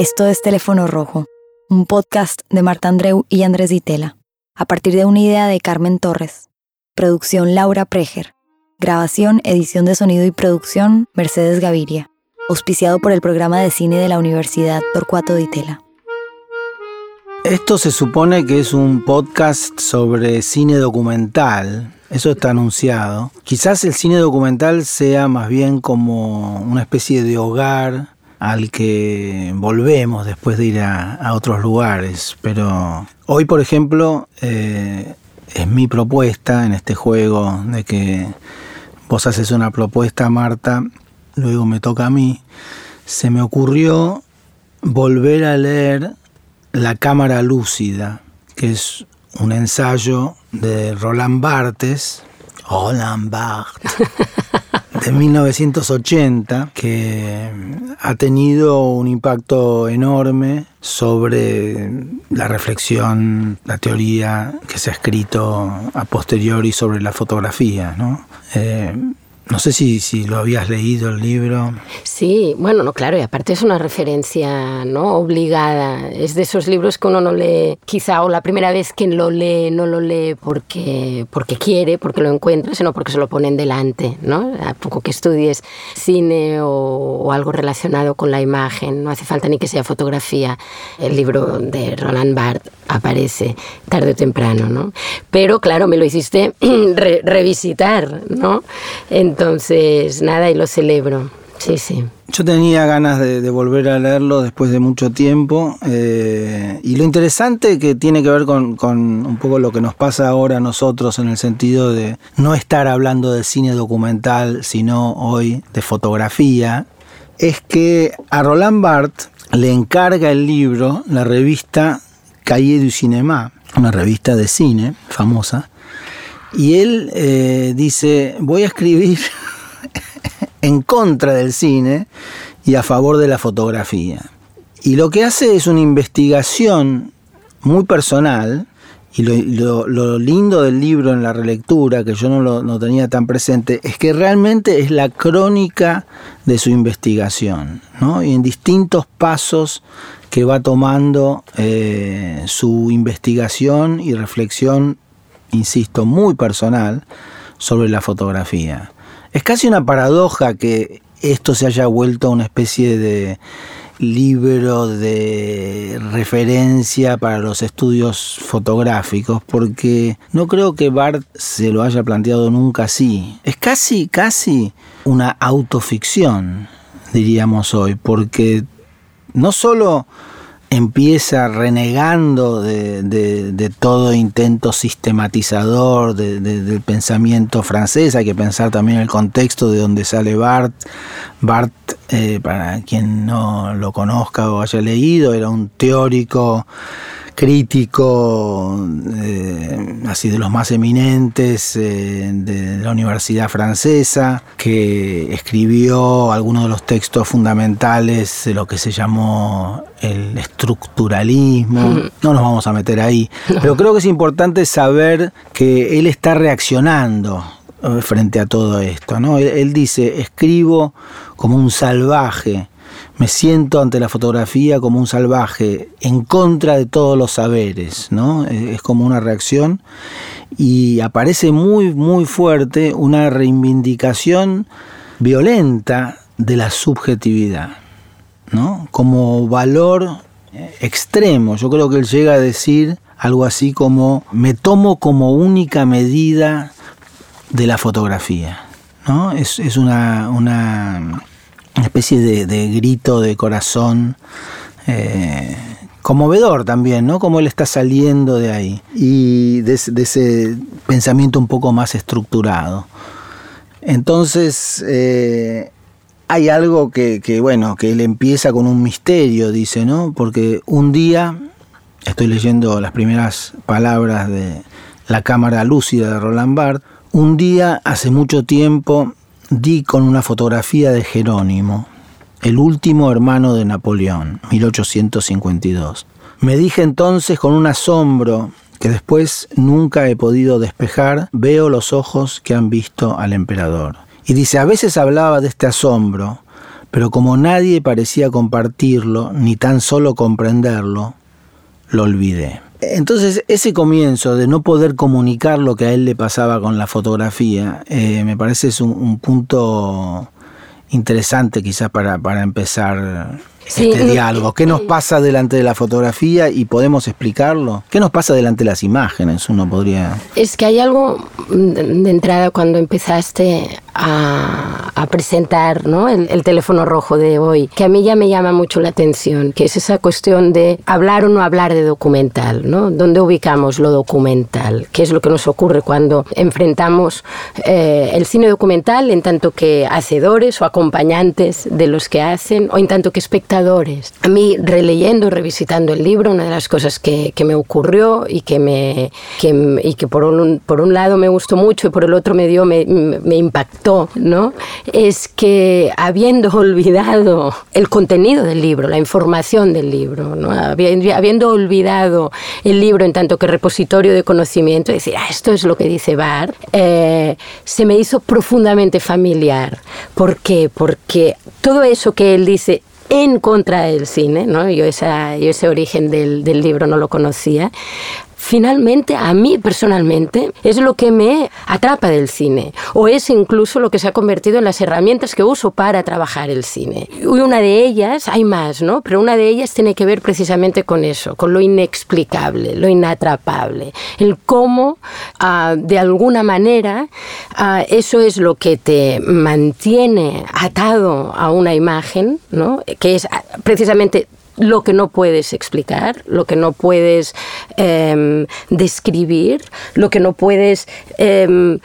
Esto es Teléfono Rojo, un podcast de Marta Andreu y Andrés Ditela, a partir de una idea de Carmen Torres. Producción Laura Preger. Grabación, edición de sonido y producción Mercedes Gaviria. Auspiciado por el programa de cine de la Universidad Torcuato Ditela. Esto se supone que es un podcast sobre cine documental. Eso está anunciado. Quizás el cine documental sea más bien como una especie de hogar al que volvemos después de ir a, otros lugares. Pero hoy, por ejemplo, eh, es mi propuesta en este juego de que vos haces una propuesta, Marta, luego me toca a mí. Se me ocurrió volver a leer La Cámara Lúcida, que es un ensayo de Roland Barthes. Roland Barthes. de 1980 que ha tenido un impacto enorme sobre la reflexión, la teoría que se ha escrito a posteriori sobre la fotografía. ¿no? Eh, no sé si, si lo habías leído el libro. Sí, bueno, no, claro, y aparte es una referencia no obligada. Es de esos libros que uno no lee, quizá o la primera vez que lo lee no lo lee porque, porque quiere, porque lo encuentra, sino porque se lo ponen delante, ¿no? A poco que estudies cine o, o algo relacionado con la imagen, no hace falta ni que sea fotografía. El libro de Roland Barthes aparece tarde o temprano, ¿no? Pero claro, me lo hiciste revisitar, ¿no? Entonces, nada, y lo celebro. Sí, sí. Yo tenía ganas de, volver a leerlo después de mucho tiempo eh, y lo interesante que tiene que ver con, un poco lo que nos pasa ahora a nosotros en el sentido de no estar hablando de cine documental, sino hoy de fotografía, es que a Roland Barthes le encarga el libro la revista Cahiers du Cinéma, una revista de cine famosa, y él eh, dice, voy a escribir en contra del cine y a favor de la fotografía. Y lo que hace es una investigación muy personal, y lo, lindo del libro en la relectura, que yo no lo tenía tan presente, es que realmente es la crónica de su investigación, ¿no? y en distintos pasos que va tomando eh, su investigación y reflexión insisto, muy personal sobre la fotografía. Es casi una paradoja que esto se haya vuelto una especie de libro de referencia para los estudios fotográficos, porque no creo que Bart se lo haya planteado nunca así. Es casi, casi una autoficción, diríamos hoy, porque no solo empieza renegando de, todo intento sistematizador del pensamiento francés. Hay que pensar también en el contexto de donde sale Barth. Barth, eh, para quien no lo conozca o haya leído, era un teórico crítico, eh, así de los más eminentes eh, de la Universidad Francesa, que escribió algunos de los textos fundamentales de lo que se llamó el estructuralismo. No nos vamos a meter ahí, pero creo que es importante saber que él está reaccionando eh, frente a todo esto. ¿no? él dice, escribo como un salvaje me siento ante la fotografía como un salvaje, en contra de todos los saberes, ¿no? Es como una reacción y aparece muy, muy fuerte una reivindicación violenta de la subjetividad, ¿no? Como valor extremo. Yo creo que él llega a decir algo así como, me tomo como única medida de la fotografía. ¿no? Es, es una, una una especie de, grito de corazón eh, conmovedor también, ¿no? Como él está saliendo de ahí y de, ese pensamiento un poco más estructurado. Entonces, eh, hay algo que, que, bueno, que él empieza con un misterio, dice, ¿no? Porque un día, estoy leyendo las primeras palabras de La Cámara Lúcida de Roland Barthes, un día, hace mucho tiempo, di con una fotografía de Jerónimo, el último hermano de Napoleón, 1852. Me dije entonces con un asombro que después nunca he podido despejar, veo los ojos que han visto al emperador. Y dice, a veces hablaba de este asombro, pero como nadie parecía compartirlo, ni tan solo comprenderlo, lo olvidé. Entonces ese comienzo de no poder comunicar lo que a él le pasaba con la fotografía, eh, me parece es un, punto interesante quizás para, para empezar este diálogo. ¿Qué nos pasa delante de la fotografía y podemos explicarlo? ¿Qué nos pasa delante de las imágenes? Uno podría... Es que hay algo de entrada cuando empezaste a, presentar ¿no? el, teléfono rojo de hoy, que a mí ya me llama mucho la atención, que es esa cuestión de hablar o no hablar de documental, ¿no? ¿Dónde ubicamos lo documental? ¿Qué es lo que nos ocurre cuando enfrentamos eh, el cine documental en tanto que hacedores o acompañantes de los que hacen o en tanto que espectadores? A mí, releyendo, revisitando el libro, una de las cosas que, que me ocurrió y que, me, que, y que por, un, por un lado me gustó mucho y por el otro me dio, me, me impactó, ¿no? Es que habiendo olvidado el contenido del libro, la información del libro, ¿no? habiendo olvidado el libro en tanto que repositorio de conocimiento, decir, ah, esto es lo que dice Bar, eh, se me hizo profundamente familiar. ¿Por qué? Porque todo eso que él dice en contra del cine, ¿no? yo, esa, yo ese origen del, del libro no lo conocía, finalmente a mí personalmente es lo que me atrapa del cine o es incluso lo que se ha convertido en las herramientas que uso para trabajar el cine. Una de ellas, hay más, ¿no? Pero una de ellas tiene que ver precisamente con eso, con lo inexplicable, lo inatrapable, el cómo ah, de alguna manera ah, eso es lo que te mantiene atado a una imagen, ¿no? Que es precisamente lo que no puedes explicar, lo que no puedes em, describir, lo que no puedes em,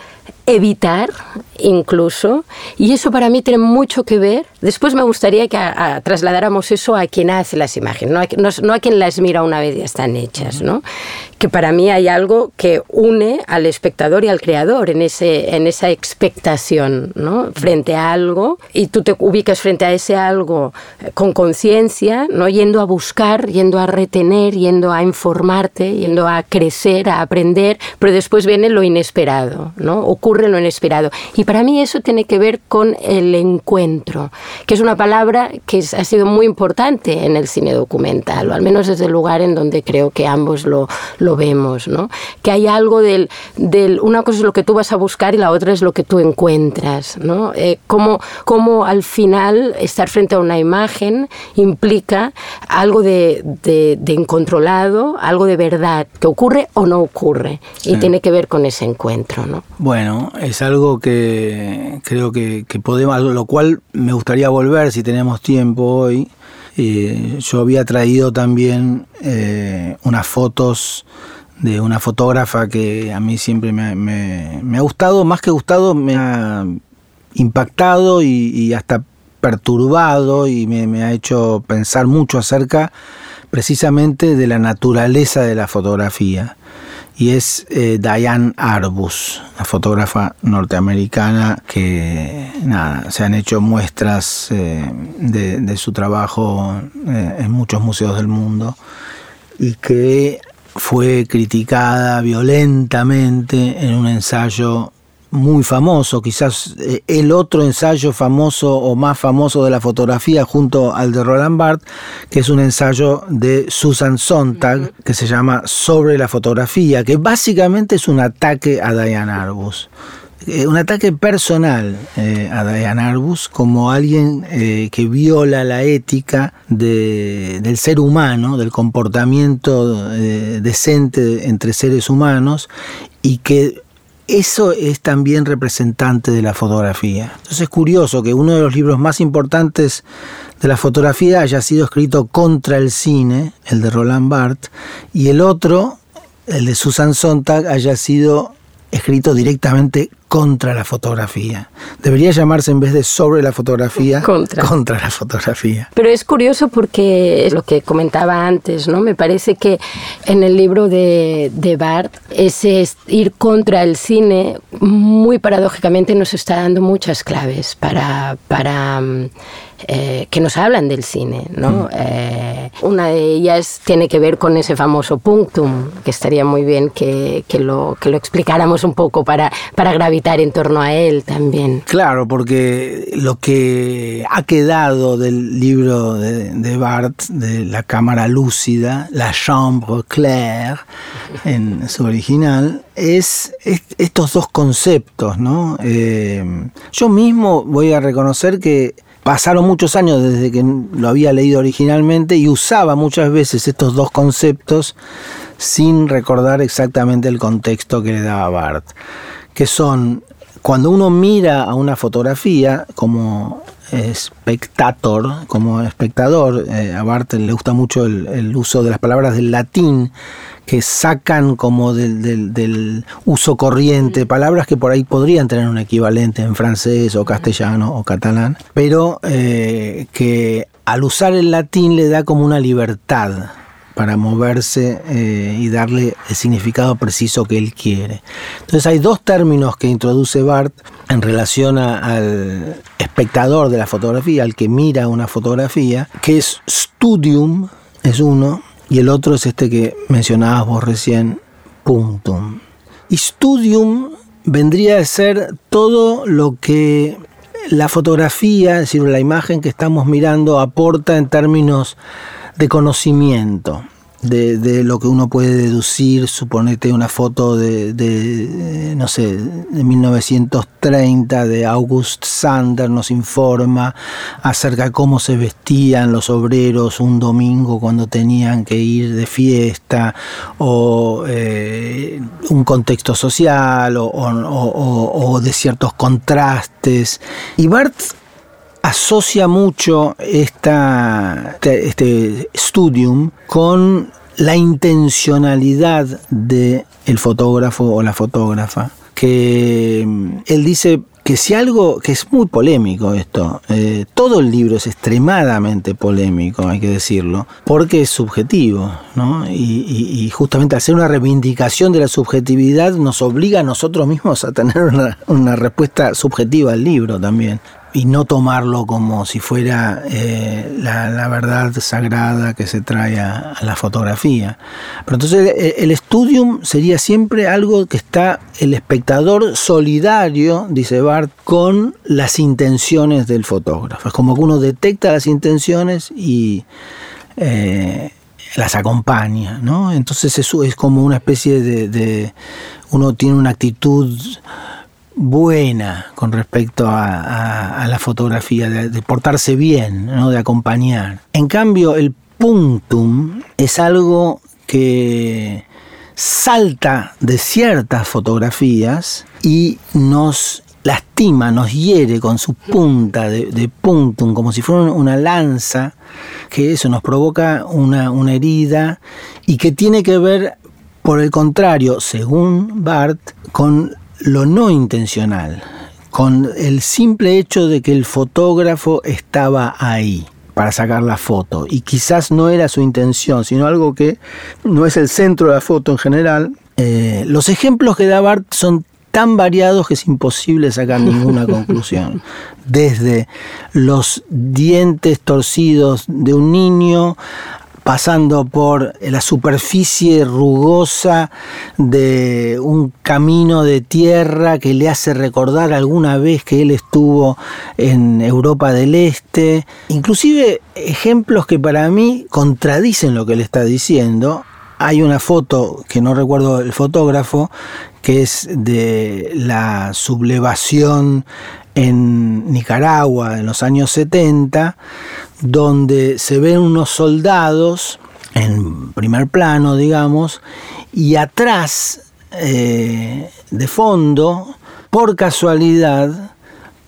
evitar incluso, y eso para mí tiene mucho que ver. Después me gustaría que trasladáramos eso a quien hace las imágenes, no a, no, a, quien las mira una vez ya están hechas, ¿no? que para mí hay algo que une al espectador y al creador en, ese, en esa expectación ¿no? frente a algo, y tú te ubicas frente a ese algo con conciencia, ¿no? yendo a buscar, yendo a retener, yendo a informarte, yendo a crecer, a aprender, pero después viene lo inesperado, ¿no? Ocurre lo inesperado. Y para mí eso tiene que ver con el encuentro, que es una palabra que ha sido muy importante en el cine documental, o al menos desde el lugar en donde creo que ambos lo, lo vemos, ¿no? Que hay algo del, del, Una cosa es lo que tú vas a buscar y la otra es lo que tú encuentras, ¿no? Eh, cómo, al final estar frente a una imagen implica algo de, de, incontrolado, algo de verdad, que ocurre o no ocurre, y tiene que ver con ese encuentro, ¿no? Bueno, es algo que creo que, podemos, lo cual me gustaría volver si tenemos tiempo hoy. Eh, yo había traído también eh, unas fotos de una fotógrafa que a mí siempre me, ha gustado, más que gustado, me ha impactado y, hasta perturbado y me, me, ha hecho pensar mucho acerca precisamente de la naturaleza de la fotografía y es eh, Diane Arbus, la fotógrafa norteamericana que nada, se han hecho muestras eh, de, su trabajo eh, en muchos museos del mundo y que fue criticada violentamente en un ensayo muy famoso, quizás eh, el otro ensayo famoso o más famoso de la fotografía junto al de Roland Barthes, que es un ensayo de Susan Sontag que se llama Sobre la fotografía, que básicamente es un ataque a Diane Arbus. Eh, un ataque personal eh, a Diane Arbus como alguien que viola la ética del ser humano, del comportamiento decente entre seres humanos y que eso es también representante de la fotografía. Entonces es curioso que uno de los libros más importantes de la fotografía haya sido escrito contra el cine, el de Roland Barthes, y el otro, el de Susan Sontag, haya sido escrito directamente contra la fotografía. Debería llamarse en vez de sobre la fotografía, contra. la fotografía. Pero es curioso porque es lo que comentaba antes, ¿no? Me parece que en el libro de, de Bart, ese ir contra el cine, muy paradójicamente nos está dando muchas claves para, para mm, eh, que nos hablan del cine. ¿no? Mm. Eh, una de ellas tiene que ver con ese famoso punctum, que estaría muy bien que, que, lo, que lo explicáramos un poco para, para gravitar en torno a él también. Claro, porque lo que ha quedado del libro de, de Barthes, de La Cámara Lúcida, La Chambre Claire, en su original, es, estos dos conceptos, ¿no? Eh, yo mismo voy a reconocer que pasaron muchos años desde que lo había leído originalmente y usaba muchas veces estos dos conceptos sin recordar exactamente el contexto que le daba Barth, que son cuando uno mira a una fotografía como espectator, como espectador, eh, a Barth le gusta mucho el, uso de las palabras del latín que sacan como del, uso corriente, palabras que por ahí podrían tener un equivalente en francés o castellano o catalán, pero eh, que al usar el latín le da como una libertad para moverse eh, y darle el significado preciso que él quiere. Entonces hay dos términos que introduce Barth en relación al espectador de la fotografía, al que mira una fotografía, que es studium, es uno, y el otro es este que mencionabas vos recién, punctum. Y studium vendría a ser todo lo que la fotografía, es decir, la imagen que estamos mirando, aporta en términos de conocimiento de, lo que uno puede deducir, suponete una foto de, no sé, de 1930 de August Sander nos informa acerca de cómo se vestían los obreros un domingo cuando tenían que ir de fiesta, o eh, un contexto social, o, o, de ciertos contrastes. Y Barth asocia mucho esta, este, este studium con la intencionalidad del el fotógrafo o la fotógrafa. Que mm, él dice que si algo, que es muy polémico esto, eh, todo el libro es extremadamente polémico, hay que decirlo, porque es subjetivo, ¿no? Y, justamente hacer una reivindicación de la subjetividad nos obliga a nosotros mismos a tener una, una respuesta subjetiva al libro también y no tomarlo como si fuera eh, la, verdad sagrada que se trae a, la fotografía. Pero entonces eh, el, estudium sería siempre algo que está el espectador solidario, dice Bart, con las intenciones del fotógrafo. Es como que uno detecta las intenciones y eh, las acompaña, ¿no? Entonces es como una especie de uno tiene una actitud buena con respecto a, la fotografía, de, portarse bien, ¿no? de acompañar. En cambio, el puntum es algo que salta de ciertas fotografías y nos lastima, nos hiere con su punta de, puntum, como si fuera una lanza, que eso nos provoca una, una herida y que tiene que ver, por el contrario, según Barth, con lo no intencional, con el simple hecho de que el fotógrafo estaba ahí para sacar la foto y quizás no era su intención, sino algo que no es el centro de la foto en general. Eh, los ejemplos que da Bart son tan variados que es imposible sacar ninguna conclusión. Desde los dientes torcidos de un niño pasando por la superficie rugosa de un camino de tierra que le hace recordar alguna vez que él estuvo en Europa del Este, inclusive ejemplos que para mí contradicen lo que él está diciendo. Hay una foto que no recuerdo el fotógrafo, que es de la sublevación en Nicaragua en los años 70, donde se ven unos soldados en primer plano, digamos, y atrás, eh, de fondo, por casualidad,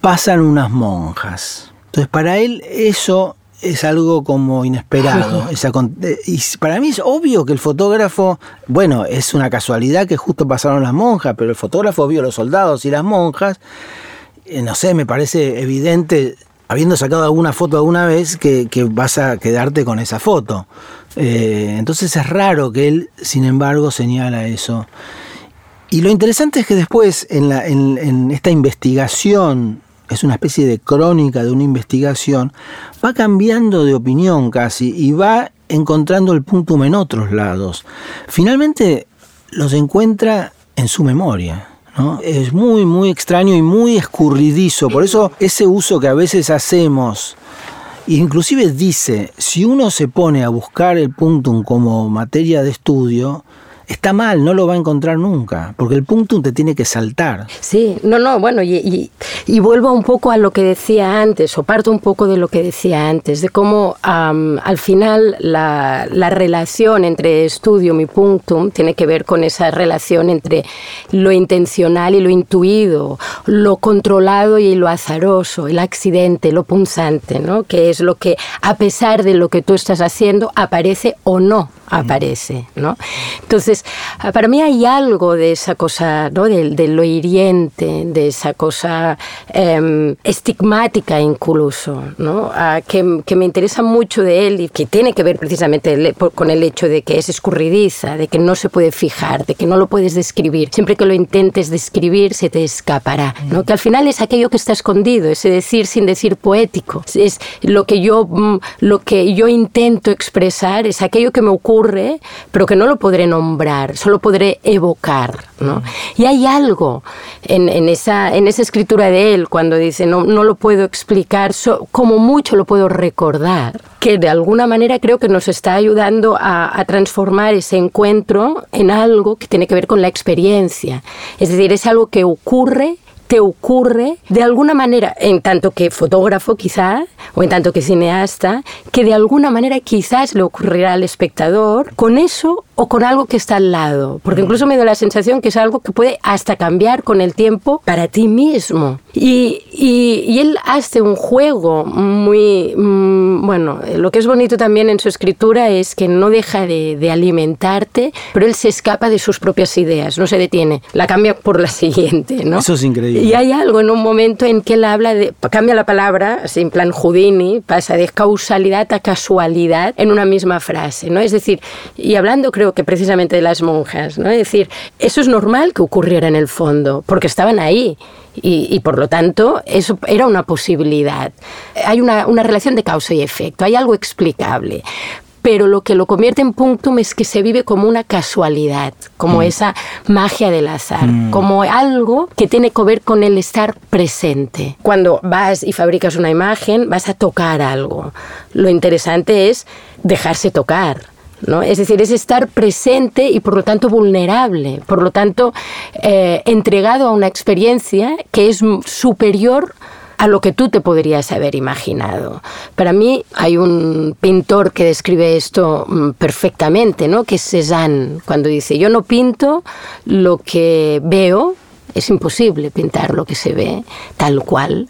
pasan unas monjas. Entonces, para él eso es algo como inesperado. Eh, y para mí es obvio que el fotógrafo, bueno, es una casualidad que justo pasaron las monjas, pero el fotógrafo vio los soldados y las monjas eh, no sé, me parece evidente, habiendo sacado alguna foto alguna vez, que, vas a quedarte con esa foto. Eh, entonces es raro que él, sin embargo, señala eso. Y lo interesante es que después, en, en esta investigación, es una especie de crónica de una investigación, va cambiando de opinión casi y va encontrando el punto en otros lados. Finalmente los encuentra en su memoria ¿no? Es muy, muy extraño y muy escurridizo. Por eso ese uso que a veces hacemos Inclusive dice, si uno se pone a buscar el punctum como materia de estudio, está mal, no lo va a encontrar nunca, porque el punto te tiene que saltar. Sí, no, no, bueno, y, vuelvo un poco a lo que decía antes, o parto un poco de lo que decía antes, de cómo al final la, la, relación entre estudium y punctum tiene que ver con esa relación entre lo intencional y lo intuido, lo controlado y lo azaroso, el accidente, lo punzante, ¿no? que es lo que a pesar de lo que tú estás haciendo aparece o no aparece, ¿no? Entonces, para mí hay algo de esa cosa, ¿no? De, lo hiriente, de esa cosa em, estigmática incluso, ¿no? que, que, me interesa mucho de él y que tiene que ver precisamente con el hecho de que es escurridiza, de que no se puede fijar, de que no lo puedes describir. Siempre que lo intentes describir se te escapará, ¿no? Que al final es aquello que está escondido, ese decir sin decir poético. Es lo que yo, mm, lo que yo intento expresar, es aquello que me ocurre pero que no lo podré nombrar, solo podré evocar. ¿no? Y hay algo en, esa, en esa escritura de él cuando dice, no, no lo puedo explicar, como mucho lo puedo recordar, que de alguna manera creo que nos está ayudando a, a transformar ese encuentro en algo que tiene que ver con la experiencia. Es decir, es algo que ocurre te ocurre de alguna manera, en tanto que fotógrafo quizá, o en tanto que cineasta, que de alguna manera quizás le ocurrirá al espectador con eso o con algo que está al lado. Porque incluso me da la sensación que es algo que puede hasta cambiar con el tiempo para ti mismo. Y, y, él hace un juego muy, mm, bueno, lo que es bonito también en su escritura es que no deja de, de, alimentarte, pero él se escapa de sus propias ideas, no se detiene, la cambia por la siguiente, ¿no? Eso es increíble. Y hay algo en un momento en que él habla de, cambia la palabra, así en plan Pasa de causalidad a casualidad en una misma frase, ¿no? Es decir, y hablando creo que precisamente de las monjas, ¿no? Es decir, eso es normal que ocurriera en el fondo, porque estaban ahí. Y, por lo tanto, eso era una posibilidad. Hay una, una relación de causa y efecto, hay algo explicable pero lo que lo convierte en punctum es que se vive como una casualidad, como mm. esa magia del azar, mm. como algo que tiene que ver con el estar presente. Cuando vas y fabricas una imagen, vas a tocar algo. Lo interesante es dejarse tocar ¿no? Es decir, es estar presente y por lo tanto vulnerable, por lo tanto eh, entregado a una experiencia que es superior a lo que tú te podrías haber imaginado. Para mí hay un pintor que describe esto mm, perfectamente, ¿no? que es Cézanne, cuando dice, yo no pinto lo que veo, es imposible pintar lo que se ve tal cual.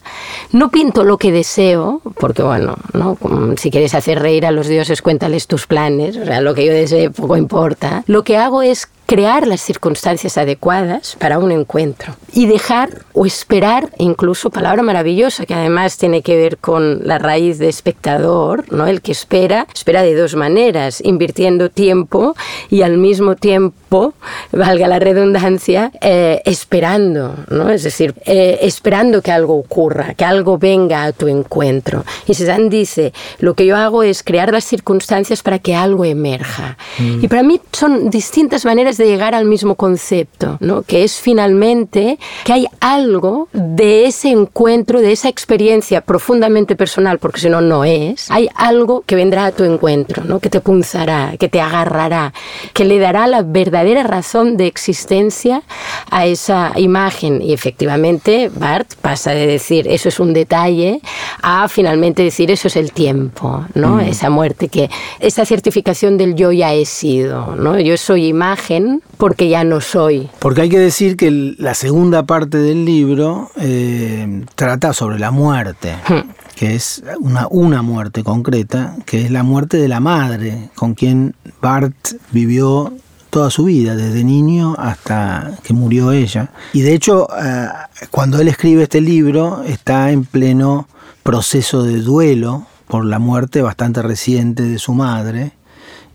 No pinto lo que deseo, porque bueno, ¿no? si quieres hacer reír a los dioses, cuéntales tus planes, o sea, lo que yo deseo poco importa. Lo que hago es crear las circunstancias adecuadas para un encuentro y dejar o esperar, incluso palabra maravillosa que además tiene que ver con la raíz de espectador, ¿no? El que espera, espera de dos maneras, invirtiendo tiempo y al mismo tiempo, valga la redundancia, eh, esperando, ¿no? Es decir, eh, esperando que algo ocurra, que algo venga a tu encuentro. Y Cézanne dice, lo que yo hago es crear las circunstancias para que algo emerja. Mm. Y para mí son distintas maneras de llegar al mismo concepto, ¿no? que es finalmente que hay algo de ese encuentro, de esa experiencia profundamente personal, porque si no, no es, hay algo que vendrá a tu encuentro, ¿no? que te punzará, que te agarrará, que le dará la verdadera razón de existencia a esa imagen. Y efectivamente, Bart pasa de decir eso es un detalle a finalmente decir eso es el tiempo, ¿no? Mm. esa muerte, que esa certificación del yo ya he sido, ¿no? yo soy imagen porque ya no soy. Porque hay que decir que la segunda parte del libro eh, trata sobre la muerte. Hmm. que es una, una muerte concreta, que es la muerte de la madre, con quien Bart vivió toda su vida, desde niño hasta que murió ella. Y de hecho, eh, cuando él escribe este libro, está en pleno proceso de duelo por la muerte bastante reciente de su madre.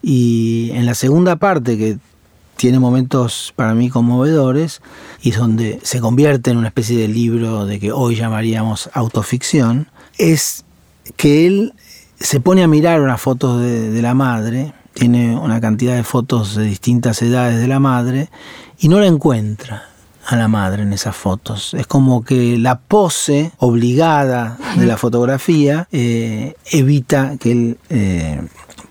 Y en la segunda parte, que tiene momentos para mí conmovedores y donde se convierte en una especie de libro de que hoy llamaríamos autoficción, es que él se pone a mirar unas fotos de, la madre, tiene una cantidad de fotos de distintas edades de la madre y no la encuentra. a la madre en esas fotos. Es como que la pose obligada de la fotografía eh, evita que él eh,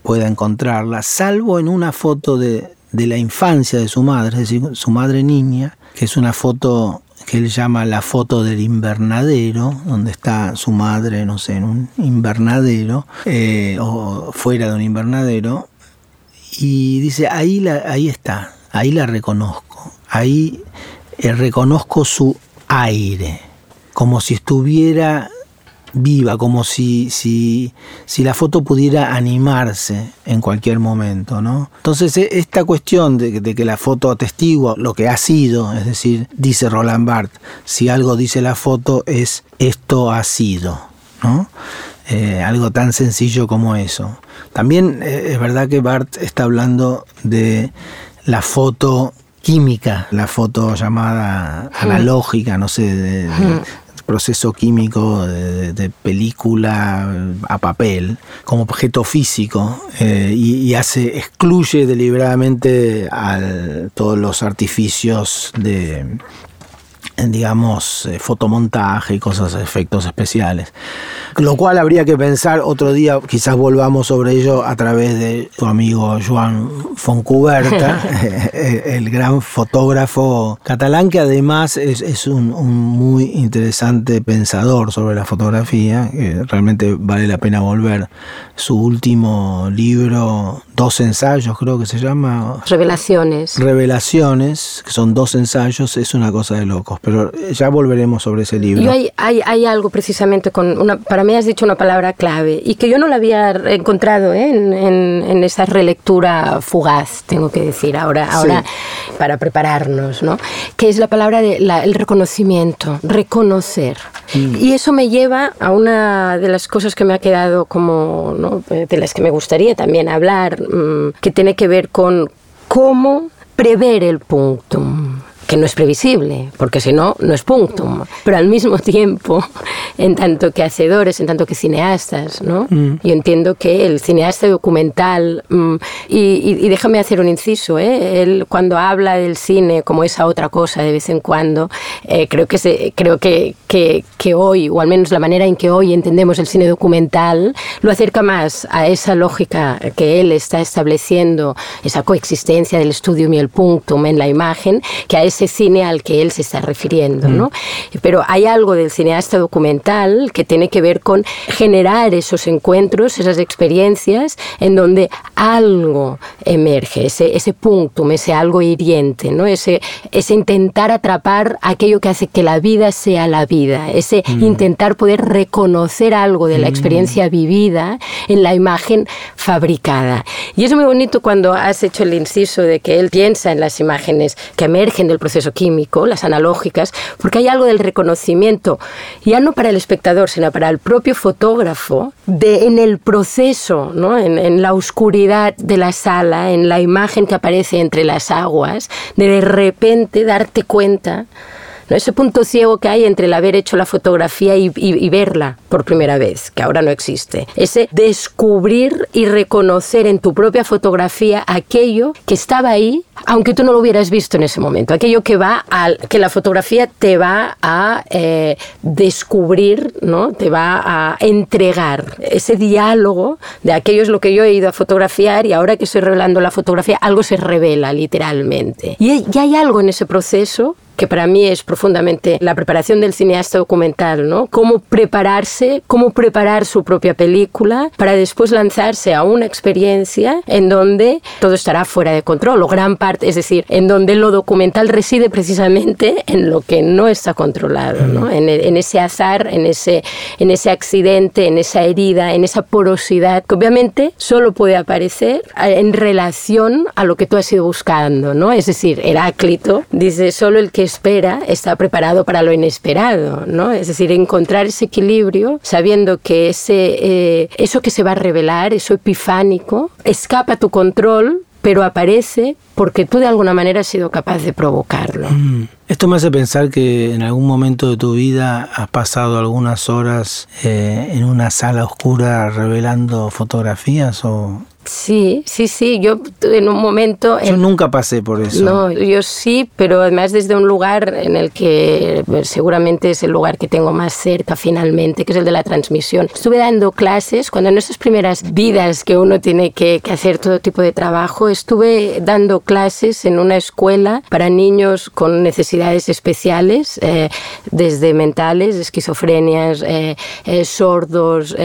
pueda encontrarla, salvo en una foto de, de la infancia de su madre, es decir, su madre niña, que es una foto que él llama la foto del invernadero, donde está su madre, no sé, en un invernadero eh, o fuera de un invernadero, y dice, ahí, la, ahí está, ahí la reconozco, ahí eh, reconozco su aire, como si estuviera viva, como si, si, si, la foto pudiera animarse en cualquier momento. ¿no? Entonces, e, esta cuestión de, que la foto atestigua lo que ha sido, es decir, dice Roland Barthes, si algo dice la foto es esto ha sido. ¿no? Eh, algo tan sencillo como eso. También eh, es verdad que Barthes está hablando de la foto química, la foto llamada analógica, no sé, de, proceso químico de, película a papel como objeto físico eh, y, hace excluye deliberadamente a todos los artificios de digamos, eh, fotomontaje y cosas, efectos especiales. Lo cual habría que pensar otro día, quizás volvamos sobre ello a través de tu amigo Joan Foncuberta, el gran fotógrafo catalán que además es, un, muy interesante pensador sobre la fotografía, que realmente vale la pena volver. Su último libro, dos ensayos creo que se llama. Revelaciones. Revelaciones, que son dos ensayos, es una cosa de locos pero ya volveremos sobre ese libro. hay, hay, hay, algo precisamente con una, para mí has dicho una palabra clave y que yo no la había encontrado ¿eh? en, en, esa relectura fugaz, tengo que decir ahora, ahora para prepararnos, ¿no? Que es la palabra del reconocimiento, reconocer. Y eso me lleva a una de las cosas que me ha quedado como, ¿no? de las que me gustaría también hablar, mm, que tiene que ver con cómo prever el punto que no es previsible, porque si no, no es punctum. Pero al mismo tiempo, en tanto que hacedores, en tanto que cineastas, ¿no? Mm. Yo entiendo que el cineasta documental, mm, y, déjame hacer un inciso, ¿eh? él cuando habla del cine como esa otra cosa de vez en cuando, eh, creo, que, se, creo que, que, que hoy, o al menos la manera en que hoy entendemos el cine documental, lo acerca más a esa lógica que él está estableciendo, esa coexistencia del estudium y el punctum en la imagen, que a ese cine al que él se está refiriendo, ¿no? Mm. Pero hay algo del cineasta documental que tiene que ver con generar esos encuentros, esas experiencias en donde algo emerge, ese, ese punctum, ese algo hiriente, ¿no? Ese, ese intentar atrapar aquello que hace que la vida sea la vida, ese mm. intentar poder reconocer algo de la mm. experiencia vivida en la imagen fabricada. Y es muy bonito cuando has hecho el inciso de que él piensa en las imágenes que emergen del proceso proceso químico, las analógicas, porque hay algo del reconocimiento, ya no para el espectador, sino para el propio fotógrafo, de, en el proceso, ¿no? en, en la oscuridad de la sala, en la imagen que aparece entre las aguas, de de repente darte cuenta ese punto ciego que hay entre el haber hecho la fotografía y, verla por primera vez, que ahora no existe. Ese descubrir y reconocer en tu propia fotografía aquello que estaba ahí, aunque tú no lo hubieras visto en ese momento. Aquello que va al, que la fotografía te va a eh, descubrir, ¿no? Te va a entregar. Ese diálogo de aquello es lo que yo he ido a fotografiar y ahora que estoy revelando la fotografía, algo se revela literalmente. Y ya hay algo en ese proceso que para mí es profundamente la preparación del cineasta documental, ¿no? Cómo prepararse, cómo preparar su propia película para después lanzarse a una experiencia en donde todo estará fuera de control, o gran parte, es decir, en donde lo documental reside precisamente en lo que no está controlado, ¿no? En, en ese azar, en ese, en ese accidente, en esa herida, en esa porosidad, que obviamente solo puede aparecer en relación a lo que tú has ido buscando, ¿no? Es decir, Heráclito dice, solo el que espera está preparado para lo inesperado, ¿no? Es decir, encontrar ese equilibrio sabiendo que ese, eh, eso que se va a revelar, eso epifánico, escapa a tu control, pero aparece porque tú de alguna manera has sido capaz de provocarlo. Mm. Esto me hace pensar que en algún momento de tu vida has pasado algunas horas eh, en una sala oscura revelando fotografías o Sí, sí, sí. Yo en un momento... Yo nunca pasé por eso. No, yo sí, pero además desde un lugar en el que pues, seguramente es el lugar que tengo más cerca finalmente, que es el de la transmisión. Estuve dando clases cuando en esas primeras vidas que uno tiene que, hacer todo tipo de trabajo, estuve dando clases en una escuela para niños con necesidades especiales, eh, desde mentales, esquizofrenias, eh, eh, sordos,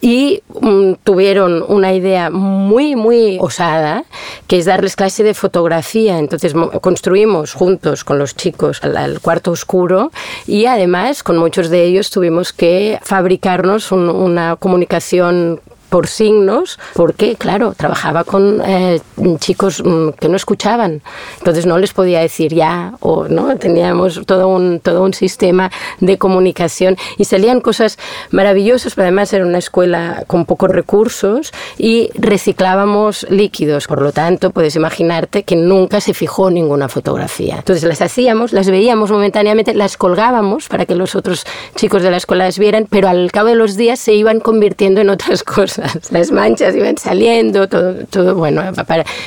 y mm, tuvieron una idea muy, muy osada, que es darles clase de fotografía. Entonces construimos juntos con los chicos el, cuarto oscuro y además con muchos de ellos tuvimos que fabricarnos una comunicación por signos, porque, claro, trabajaba con eh, chicos mm, que no escuchaban, entonces no les podía decir ya, o no, teníamos todo un, todo un sistema de comunicación y salían cosas maravillosas, pero además era una escuela con pocos recursos y reciclábamos líquidos, por lo tanto, puedes imaginarte que nunca se fijó ninguna fotografía. Entonces las hacíamos, las veíamos momentáneamente, las colgábamos para que los otros chicos de la escuela las vieran, pero al cabo de los días se iban convirtiendo en otras cosas las manchas iban saliendo, todo, todo bueno.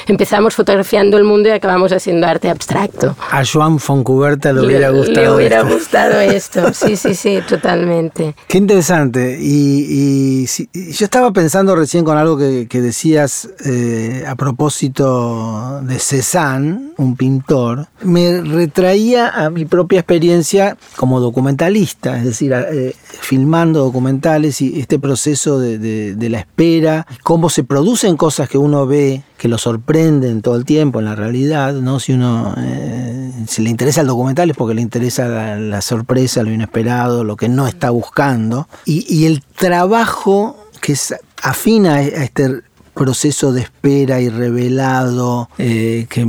empezamos fotografiando el mundo y acabamos haciendo arte abstracto. A Joan Foncuberta le hubiera gustado. Le hubiera gustado esto, sí, sí, sí, totalmente. Qué interesante. Y, yo estaba pensando recién con algo que, decías eh, a propósito de Cézanne, un pintor. Me retraía a mi propia experiencia como documentalista, es decir, eh, filmando documentales y este proceso de, de la espera, cómo se producen cosas que uno ve que lo sorprenden todo el tiempo en la realidad, ¿no? Si uno eh, si le interesa el documental es porque le interesa la, sorpresa, lo inesperado, lo que no está buscando. Y, el trabajo que afina a este proceso de espera y revelado eh, que,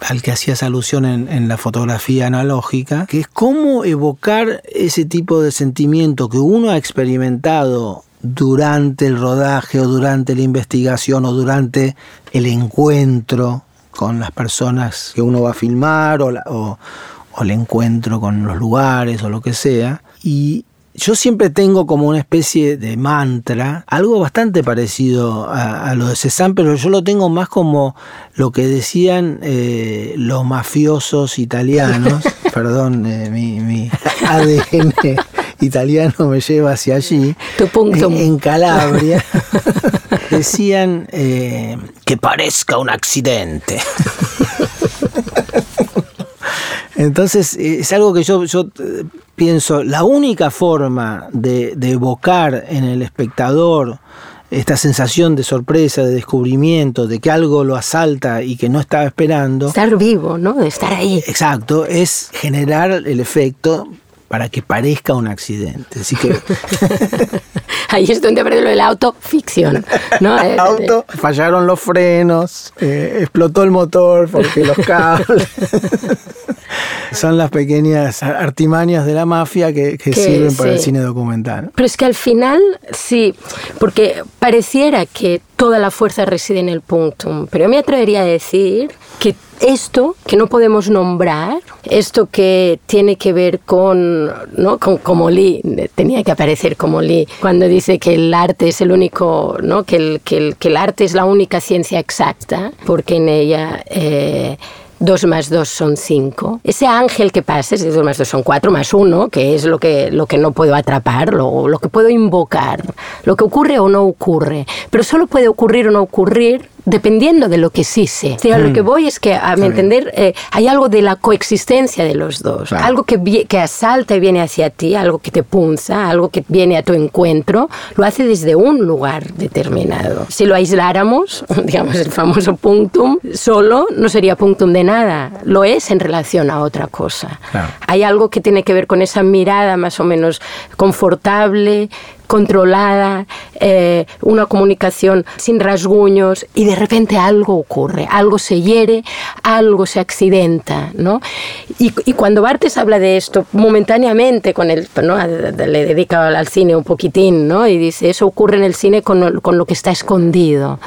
al que hacías alusión en, en, la fotografía analógica, que es cómo evocar ese tipo de sentimiento que uno ha experimentado durante el rodaje o durante la investigación o durante el encuentro con las personas que uno va a filmar o, o, el encuentro con los lugares o lo que sea. Y yo siempre tengo como una especie de mantra, algo bastante parecido a, lo de Cézanne, pero yo lo tengo más como lo que decían eh, los mafiosos italianos, perdón, eh, mi, mi ADN italiano me lleva hacia allí, En, Calabria, decían eh, que parezca un accidente. Entonces, es algo que yo, yo eh, pienso, la única forma de, evocar en el espectador esta sensación de sorpresa, de descubrimiento, de que algo lo asalta y que no estaba esperando. Estar vivo, ¿no? De estar ahí. Exacto, es generar el efecto para que parezca un accidente. Así que ahí es donde aparece lo del auto ficción. ¿no? El auto, fallaron los frenos, eh, explotó el motor porque los cables. Son las pequeñas artimañas de la mafia que, sirven para el cine documental. Pero es que al final, sí, porque pareciera que toda la fuerza reside en el punctum, pero me atrevería a decir que esto que no podemos nombrar, esto que tiene que ver con, ¿no? con como Lee, tenía que aparecer como Lee, cuando dice que el arte es el único, ¿no? que, el, que, el, que el arte es la única ciencia exacta, porque en ella... Eh, 2 más 2 son 5. Ese ángel que pasa, 2 más 2 son 4 más 1, que es lo que, lo que no puedo atrapar, lo, lo que puedo invocar, lo que ocurre o no ocurre. Pero solo puede ocurrir o no ocurrir dependiendo de lo que sí sé. O lo que mm. voy es que, a mi entender, eh, hay algo de la coexistencia de los dos. Algo que, que asalta y viene hacia ti, algo que te punza, algo que viene a tu encuentro, lo hace desde un lugar determinado. Si lo aisláramos, digamos el famoso punctum, solo no sería punctum de nada. Lo es en relación a otra cosa. Hay algo que tiene que ver con esa mirada más o menos confortable, controlada, eh, una comunicación sin rasguños y de repente algo ocurre, algo se hiere, algo se accidenta, ¿no? Y, cuando Bartes habla de esto momentáneamente, con el, ¿no? le dedica al cine un poquitín, ¿no? Y dice, eso ocurre en el cine con, con lo que está escondido,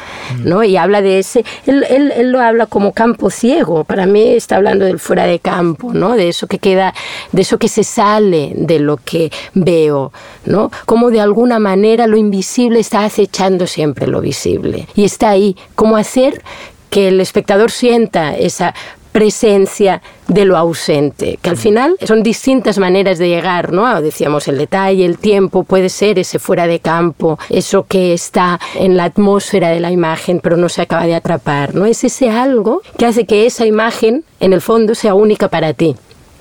¿no? Y habla de ese, él, él, él, lo habla como campo ciego, para mí está hablando del fuera de campo, ¿no? De eso que queda, de eso que se sale de lo que veo, ¿no? Como de algún alguna manera lo invisible está acechando siempre lo visible. Y está ahí. ¿Cómo hacer que el espectador sienta esa presencia de lo ausente, que al final son distintas maneras de llegar, ¿no? Decíamos el detalle, el tiempo, puede ser ese fuera de campo, eso que está en la atmósfera de la imagen pero no se acaba de atrapar, ¿no? Es ese algo que hace que esa imagen en el fondo sea única para ti.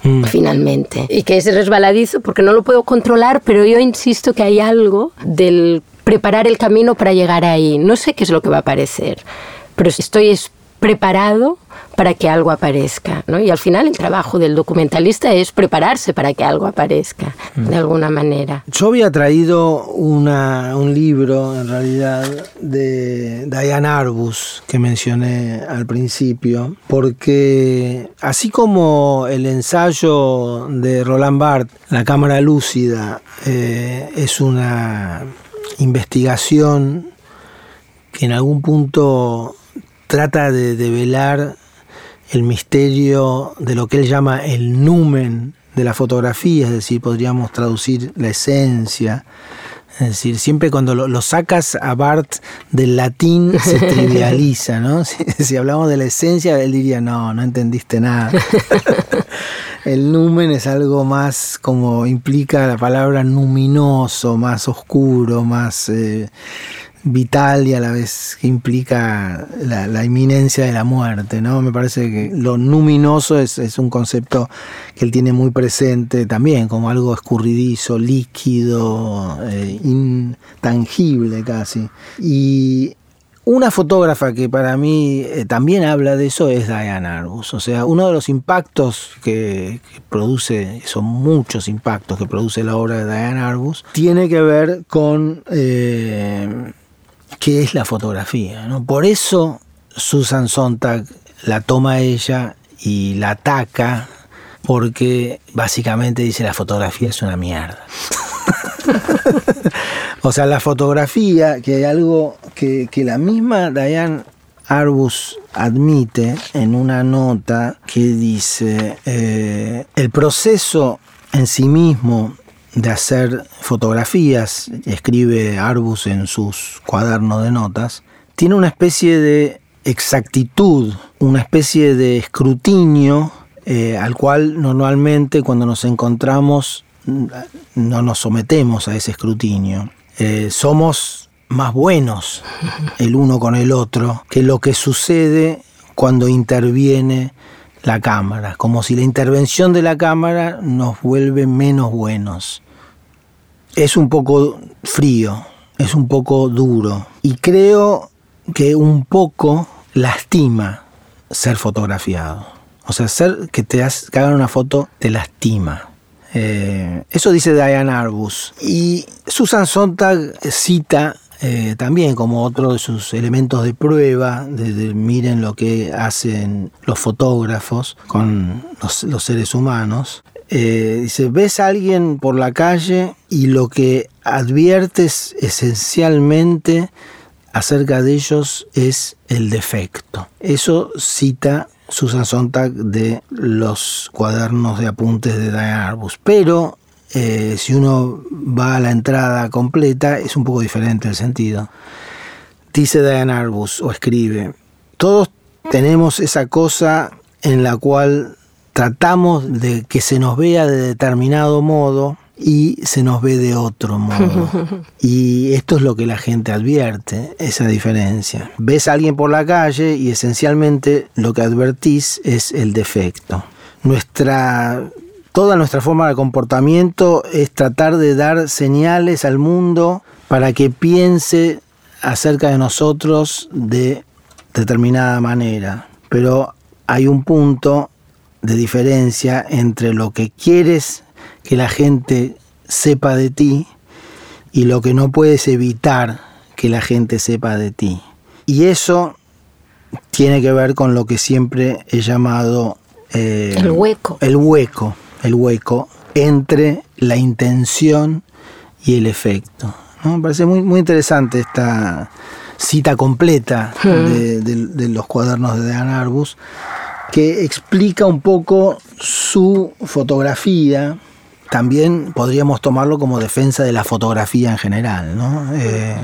Mm. finalmente. Y que es resbaladizo porque no lo puedo controlar, pero yo insisto que hay algo del preparar el camino para llegar ahí. No sé qué es lo que va a aparecer, pero estoy preparado para que algo aparezca. ¿no? Y al final el trabajo del documentalista es prepararse para que algo aparezca, de mm. alguna manera. Yo había traído una, un libro, en realidad, de Diane Arbus, que mencioné al principio, porque así como el ensayo de Roland Barthes, La Cámara Lúcida, eh, es una investigación que en algún punto trata de develar el misterio de lo que él llama el numen de la fotografía, es decir, podríamos traducir la esencia. Es decir, siempre cuando lo, sacas a Bart del latín se trivializa, ¿no? Si, hablamos de la esencia, él diría, no, no entendiste nada. El numen es algo más como implica la palabra luminoso, más oscuro, más... Eh, vital y a la vez que implica la, inminencia de la muerte, ¿no? Me parece que lo luminoso es, un concepto que él tiene muy presente también, como algo escurridizo, líquido, eh, intangible casi. Y una fotógrafa que para mí eh, también habla de eso es Diane Arbus. O sea, uno de los impactos que, produce, son muchos impactos que produce la obra de Diane Arbus, tiene que ver con eh, qué es la fotografía. ¿no? Por eso Susan Sontag la toma ella y la ataca, porque básicamente dice la fotografía es una mierda. o sea, la fotografía, que hay algo que, la misma Diane Arbus admite en una nota que dice, eh, el proceso en sí mismo de hacer fotografías, escribe Arbus en sus cuadernos de notas, tiene una especie de exactitud, una especie de escrutinio eh, al cual normalmente cuando nos encontramos no nos sometemos a ese escrutinio. Eh, somos más buenos el uno con el otro que lo que sucede cuando interviene la cámara, como si la intervención de la cámara nos vuelve menos buenos es un poco frío, es un poco duro y creo que un poco lastima ser fotografiado. O sea, ser que te hagan una foto te lastima. Eh, eso dice Diane Arbus. Y Susan Sontag cita eh, también como otro de sus elementos de prueba, de, miren lo que hacen los fotógrafos con los seres humanos, eh, dice, ves a alguien por la calle y lo que adviertes esencialmente acerca de ellos es el defecto. Eso cita Susan Sontag de los cuadernos de apuntes de Diane Arbus. Pero eh, si uno va a la entrada completa es un poco diferente el sentido. Dice Diane Arbus o escribe, todos tenemos esa cosa en la cual tratamos de que se nos vea de determinado modo y se nos ve de otro modo. Y esto es lo que la gente advierte, esa diferencia. Ves a alguien por la calle y esencialmente lo que advertís es el defecto. Nuestra toda nuestra forma de comportamiento es tratar de dar señales al mundo para que piense acerca de nosotros de determinada manera. Pero hay un punto de diferencia entre lo que quieres que la gente sepa de ti y lo que no puedes evitar que la gente sepa de ti. Y eso tiene que ver con lo que siempre he llamado eh, el hueco. El hueco, el hueco entre la intención y el efecto. Me parece muy, muy interesante esta cita completa hmm. de, los cuadernos de Dan Arbus que explica un poco su fotografía también podríamos tomarlo como defensa de la fotografía en general, ¿no? Eh,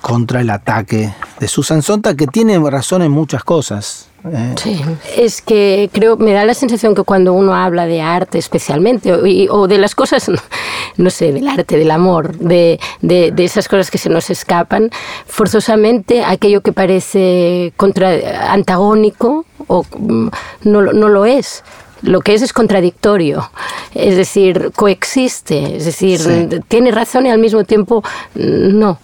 contra el ataque de Susan Sontag, que tiene razón en muchas cosas. ¿eh? Sí, es que creo, me da la sensación que cuando uno habla de arte especialmente, o, de las cosas, no sé, del arte, del amor, de, de, de, esas cosas que se nos escapan, forzosamente aquello que parece contra, antagónico o, mm, no, no lo es lo que es es contradictorio, es decir, coexiste, es decir, tiene razón y al mismo tiempo no.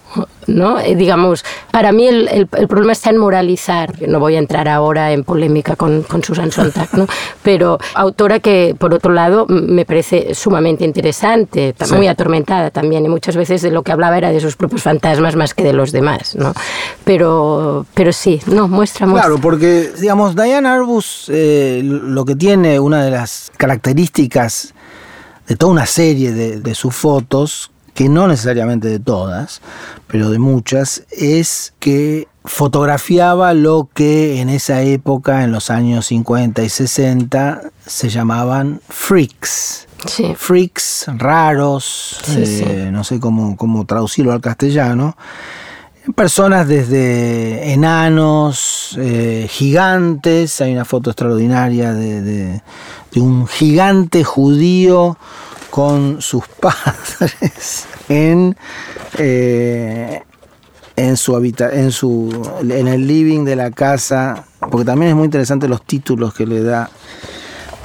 ¿No? Eh, digamos, para mí el, el, problema está en moralizar. No voy a entrar ahora en polémica con, con Susan Sontag, ¿no? pero autora que, por otro lado, me parece sumamente interesante, muy atormentada también, y muchas veces de lo que hablaba era de sus propios fantasmas más que de los demás. ¿no? Pero, pero sí, no, muestra, muestra. Claro, porque, digamos, Diane Arbus eh, lo que tiene, una de las características de toda una serie de, de sus fotos, que no necesariamente de todas, pero de muchas, es que fotografiaba lo que en esa época, en los años 50 y 60, se llamaban freaks. Freaks raros, eh, no sé cómo, cómo traducirlo al castellano. Personas desde enanos, eh, gigantes, hay una foto extraordinaria de, de un gigante judío con sus padres en, eh, en, su en, su, en el living de la casa, porque también es muy interesante los títulos que le da.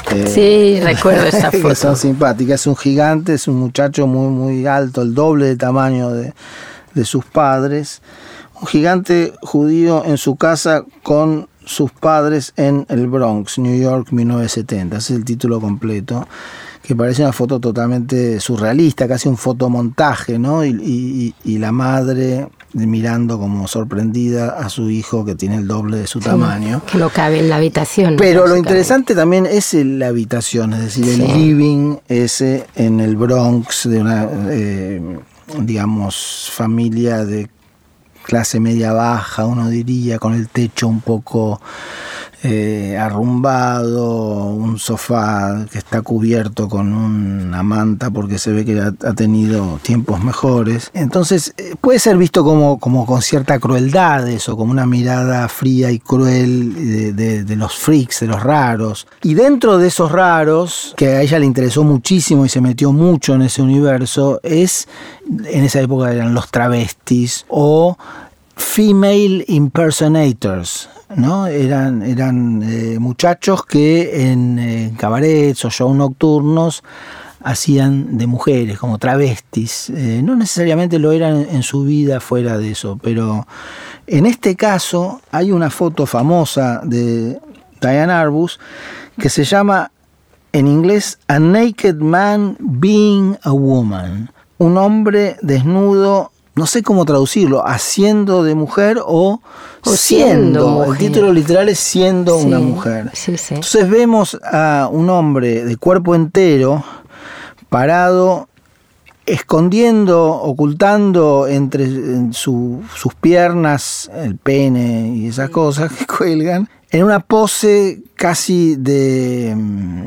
Eh, sí, recuerdo esa foto. que son simpáticas. Es un gigante, es un muchacho muy, muy alto, el doble de tamaño de, de sus padres. Un gigante judío en su casa con sus padres en el Bronx, New York, 1970. Ese es el título completo que parece una foto totalmente surrealista, casi un fotomontaje, ¿no? Y, la madre mirando como sorprendida a su hijo que tiene el doble de su tamaño. Que no cabe en la habitación. Pero lo interesante también es la habitación, es decir, el living ese en el Bronx de una, eh, digamos, familia de clase media baja, uno diría, con el techo un poco eh, arrumbado, un sofá que está cubierto con una manta porque se ve que ha, tenido tiempos mejores. Entonces eh, puede ser visto como, como con cierta crueldad eso, como una mirada fría y cruel de los freaks, de los raros. Y dentro de esos raros, que a ella le interesó muchísimo y se metió mucho en ese universo, es, en esa época eran los travestis o female impersonators, ¿no? Eran, eran eh, muchachos que en, cabarets o shows nocturnos hacían de mujeres, como travestis. Eh, no necesariamente lo eran en su vida fuera de eso, pero en este caso hay una foto famosa de Diane Arbus que se llama en inglés A Naked Man Being a Woman. Un hombre desnudo no sé cómo traducirlo, haciendo de mujer o, siendo. El título literal es siendo una mujer. Entonces vemos a un hombre de cuerpo entero parado escondiendo, ocultando entre sus piernas el pene y esas cosas que cuelgan, en una pose casi de mm,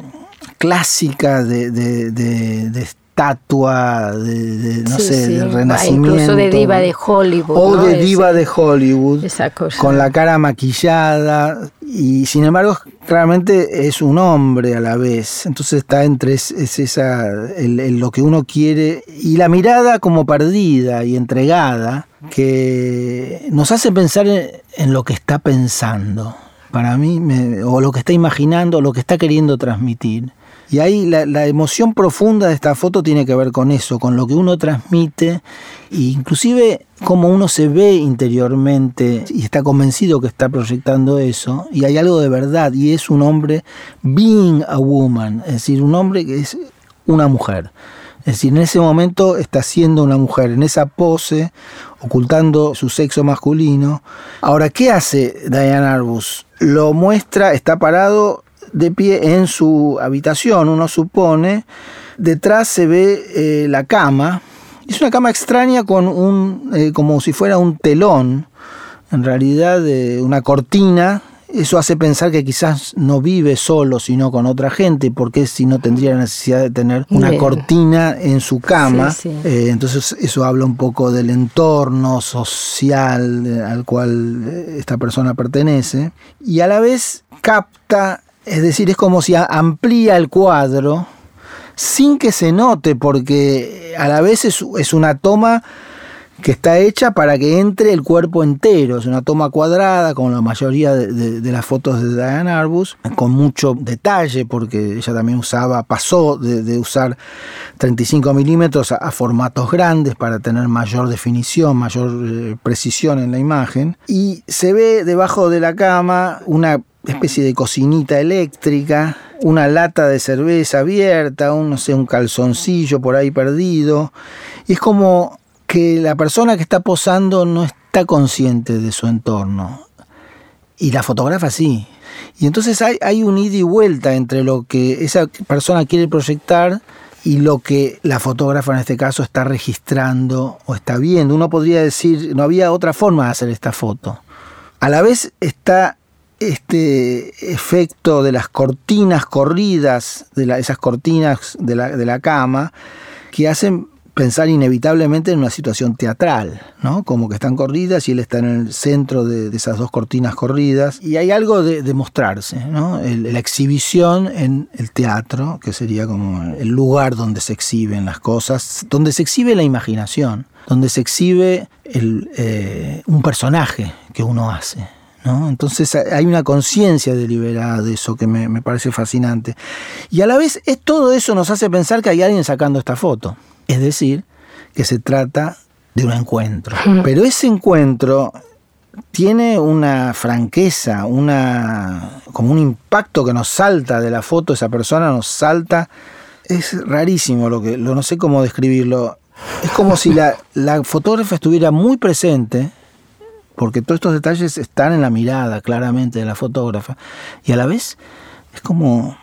clásica de, de, de estatua de, no sé, de renacimiento. Incluso de diva de Hollywood. O de diva de Hollywood. Con la cara maquillada. Y sin embargo, claramente es un hombre a la vez. Entonces está entre es, esa, lo que uno quiere y la mirada como perdida y entregada que nos hace pensar en, lo que está pensando. Para mí, o lo que está imaginando, o lo que está queriendo transmitir. Y ahí la, emoción profunda de esta foto tiene que ver con eso, con lo que uno transmite, e inclusive cómo uno se ve interiormente y está convencido que está proyectando eso, y hay algo de verdad, y es un hombre being a woman, es decir, un hombre que es una mujer. Es decir, en ese momento está siendo una mujer, en esa pose, ocultando su sexo masculino. Ahora, ¿qué hace Diane Arbus? Lo muestra, está parado de pie en su habitación, uno supone. Detrás se ve eh, la cama. Es una cama extraña con un, eh, como si fuera un telón, en realidad una cortina eso hace pensar que quizás no vive solo, sino con otra gente, porque si no tendría la necesidad de tener una cortina en su cama. Eh, entonces eso habla un poco del entorno social al cual esta persona pertenece. Y a la vez capta, es decir, es como si amplía el cuadro sin que se note, porque a la vez es, una toma que está hecha para que entre el cuerpo entero. Es una toma cuadrada, como la mayoría de, las fotos de Diane Arbus, con mucho detalle, porque ella también usaba, pasó de, usar 35 milímetros a, formatos grandes para tener mayor definición, mayor eh, precisión en la imagen. Y se ve debajo de la cama una especie de cocinita eléctrica, una lata de cerveza abierta, un, no sé, un calzoncillo por ahí perdido. Y es como que la persona que está posando no está consciente de su entorno. Y la fotógrafa sí. Y entonces hay, hay un ida y vuelta entre lo que esa persona quiere proyectar y lo que la fotógrafa en este caso está registrando o está viendo. Uno podría decir, no había otra forma de hacer esta foto. A la vez está este efecto de las cortinas corridas, de esas cortinas de la, de la cama, que hacen pensar inevitablemente en una situación teatral, ¿no? Como que están corridas y él está en el centro de, esas dos cortinas corridas. Y hay algo de, mostrarse, ¿no? la exhibición en el teatro, que sería como el lugar donde se exhiben las cosas, donde se exhibe la imaginación, donde se exhibe eh, un personaje que uno hace. ¿No? Entonces hay una conciencia deliberada de eso que me, me, parece fascinante. Y a la vez es, todo eso nos hace pensar que hay alguien sacando esta foto. Es decir, que se trata de un encuentro. Pero ese encuentro tiene una franqueza, una como un impacto que nos salta de la foto, esa persona nos salta. Es rarísimo lo que, lo, no sé cómo describirlo. Es como si la, la fotógrafa estuviera muy presente, porque todos estos detalles están en la mirada claramente de la fotógrafa, y a la vez es como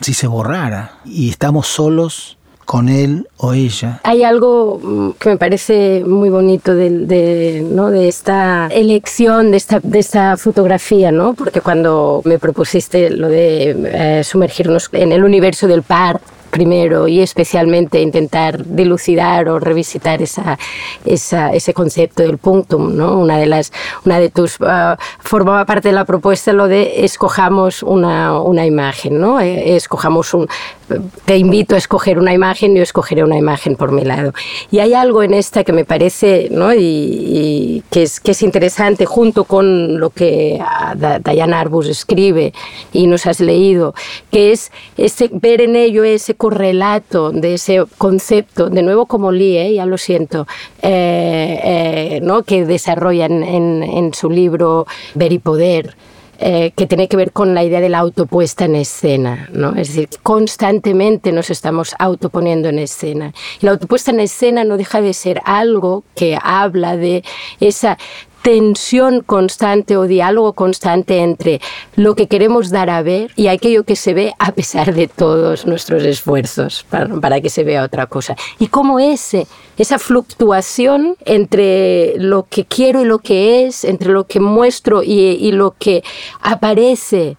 si se borrara y estamos solos con él o ella. Hay algo mm, que me parece muy bonito de, ¿no? de esta elección, de esta, de esta fotografía, ¿no? porque cuando me propusiste lo de eh, sumergirnos en el universo del par, primero y especialmente intentar dilucidar o revisitar esa, esa, ese concepto del punctum. ¿no? Una de las una de tus uh, formaba parte de la propuesta lo de escojamos una, una imagen, ¿no? Eh, escojamos un te invito a escoger una imagen, yo escogeré una imagen por mi lado. Y hay algo en esta que me parece, ¿no? y, que, es, que es interesante junto con lo que ah, Diana Arbus escribe y nos has leído, que es ese, ver en ello ese correlato de ese concepto, de nuevo como Lee, ya lo siento, eh, eh, ¿no? que desarrolla en, en su libro Ver y Poder. Eh, que tiene que ver con la idea de la autopuesta en escena, ¿no? Es decir, constantemente nos estamos autoponiendo en escena. Y la autopuesta en escena no deja de ser algo que habla de esa tensión constante o diálogo constante entre lo que queremos dar a ver y aquello que se ve a pesar de todos nuestros esfuerzos para, que se vea otra cosa. Y cómo ese, esa fluctuación entre lo que quiero y lo que es, entre lo que muestro y, y lo que aparece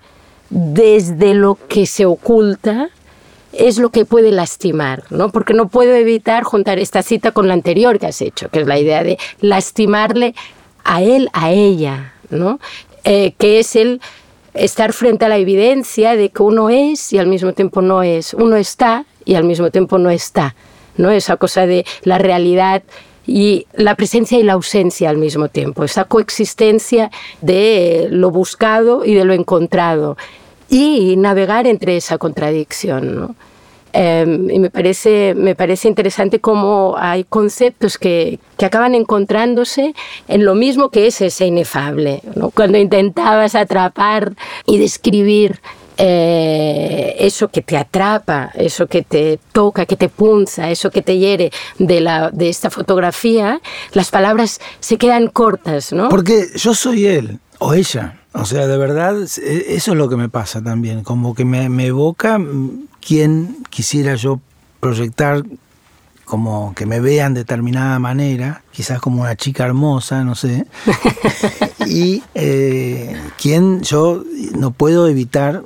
desde lo que se oculta, es lo que puede lastimar, ¿no? Porque no puedo evitar juntar esta cita con la anterior que has hecho, que es la idea de lastimarle a él, a ella, ¿no? Eh, que es el estar frente a la evidencia de que uno es y al mismo tiempo no es, uno está y al mismo tiempo no está, ¿no? Esa cosa de la realidad y la presencia y la ausencia al mismo tiempo, esa coexistencia de lo buscado y de lo encontrado y navegar entre esa contradicción, ¿no? Em, y me parece, me parece interesante cómo hay conceptos que, que, acaban encontrándose en lo mismo que es ese inefable. Cuando intentabas atrapar y describir eh, eso que te atrapa, eso que te toca, que te punza, eso que te hiere de, la, de esta fotografía, las palabras se quedan cortas, ¿no? Porque yo soy él o ella. O sea, de verdad, e, eso es lo que me pasa también, como que me, me evoca quien quisiera yo proyectar como que me vean de determinada manera, quizás como una chica hermosa, no sé. y eh, quien yo no puedo evitar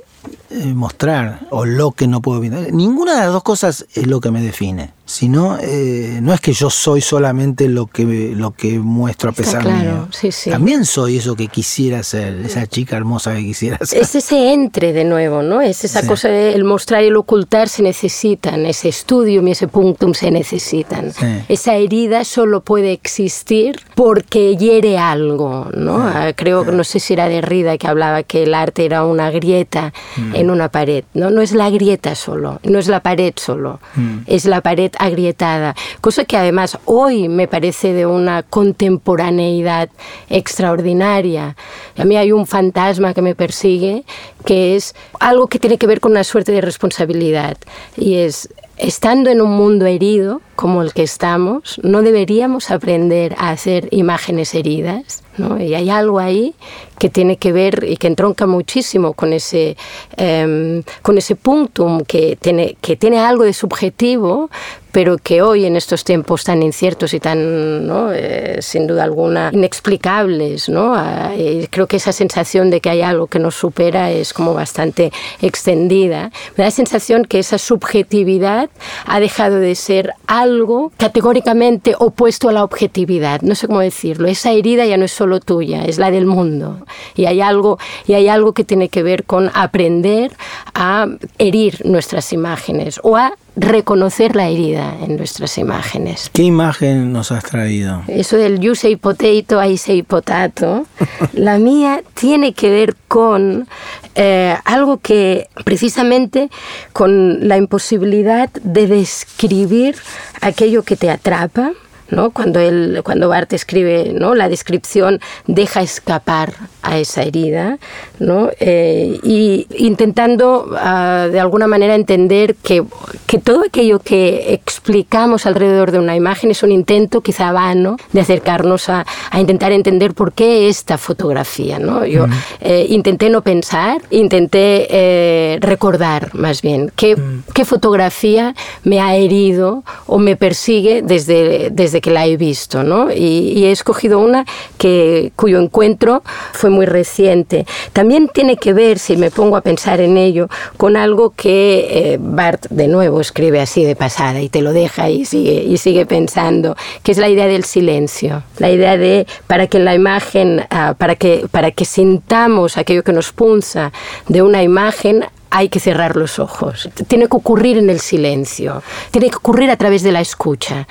eh, mostrar o lo que no puedo evitar. Ninguna de las dos cosas es lo que me define sino eh, no es que yo soy solamente lo que lo que muestro a pesar claro, mío. Sí, También soy eso que quisiera ser, esa chica hermosa que quisiera ser. Es ese entre de nuevo, ¿no? Es esa cosa de el mostrar y el ocultar se necesitan, ese estudio y ese punctum se necesitan. Esa herida solo puede existir porque hiere algo, ¿no? Ah, creo que no sé si era Derrida que hablaba que el arte era una grieta mm. en una pared, ¿no? No es la grieta solo, no es la pared solo, mm. es la pared agrietada, cosa que además hoy me parece de una contemporaneidad extraordinaria. A mí hay un fantasma que me persigue, que es algo que tiene que ver con una suerte de responsabilidad, y es estando en un mundo herido como el que estamos, no deberíamos aprender a hacer imágenes heridas. ¿No? Y hay algo ahí que tiene que ver y que entronca muchísimo con ese, eh, con ese punctum que tiene, que tiene algo de subjetivo, pero que hoy en estos tiempos tan inciertos y tan, ¿no? eh, sin duda alguna, inexplicables, ¿no? Eh, creo que esa sensación de que hay algo que nos supera es como bastante extendida. Me da la sensación que esa subjetividad ha dejado de ser algo categóricamente opuesto a la objetividad. No sé cómo decirlo. Esa herida ya no es solo tuya, es la del mundo. Y hay algo, y hay algo que tiene que ver con aprender a herir nuestras imágenes o a reconocer la herida en nuestras imágenes. ¿Qué imagen nos has traído? Eso del you say potato, I say potato. la mía tiene que ver con eh, algo que precisamente con la imposibilidad de describir aquello que te atrapa ¿no? Cuando, él, cuando Bart escribe ¿no? la descripción, deja escapar a esa herida, ¿no? Eh, y intentando ah, de alguna manera entender que, que, todo aquello que explicamos alrededor de una imagen es un intento quizá vano de acercarnos a, a intentar entender por qué esta fotografía. ¿no? Yo eh, intenté no pensar, intenté eh, recordar más bien qué, qué fotografía me ha herido o me persigue desde, desde que la he visto, ¿no? Y, he escogido una que, cuyo encuentro fue muy reciente. También tiene que ver, si me pongo a pensar en ello, con algo que eh, Bart de nuevo escribe así de pasada y te lo deja y sigue, y sigue pensando, que es la idea del silencio, la idea de para que la imagen, ah, para, que, para que sintamos aquello que nos punza de una imagen, hay que cerrar los ojos. Tiene que ocurrir en el silencio, tiene que ocurrir a través de la escucha.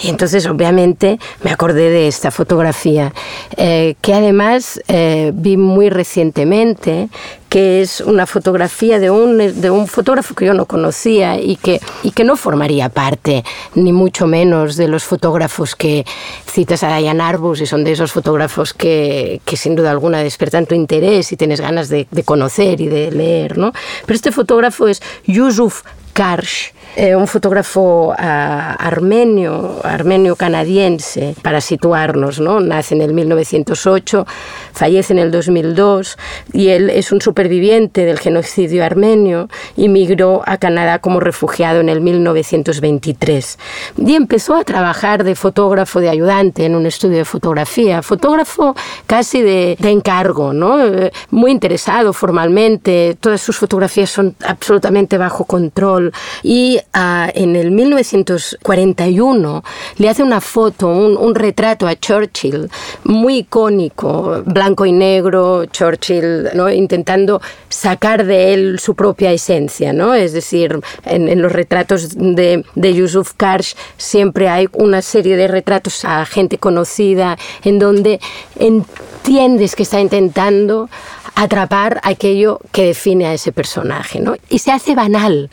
Y entonces, obviamente, me acordé de esta fotografía, eh, que además eh, vi muy recientemente, que es una fotografía de un, de un fotógrafo que yo no conocía y que, y que no formaría parte, ni mucho menos, de los fotógrafos que citas a Diane Arbus y son de esos fotógrafos que, que sin duda alguna despiertan tu interés y tienes ganas de, de conocer y de leer. ¿no? Pero este fotógrafo es Yusuf Karsh, eh, un fotógrafo ah, armenio, armenio-canadiense, para situarnos, ¿no? Nace en el 1908, fallece en el 2002 y él es un superviviente del genocidio armenio y migró a Canadá como refugiado en el 1923. Y empezó a trabajar de fotógrafo, de ayudante en un estudio de fotografía, fotógrafo casi de, de encargo, ¿no? Eh, muy interesado formalmente, todas sus fotografías son absolutamente bajo control y en el 1941 le hace una foto, un, retrato a Churchill muy icónico, blanco y negro, Churchill ¿no? intentando sacar de él su propia esencia, ¿no? es decir, en, los retratos de, de Yusuf Karsh siempre hay una serie de retratos a gente conocida en donde entiendes que está intentando atrapar aquello que define a ese personaje, ¿no? Y se hace banal,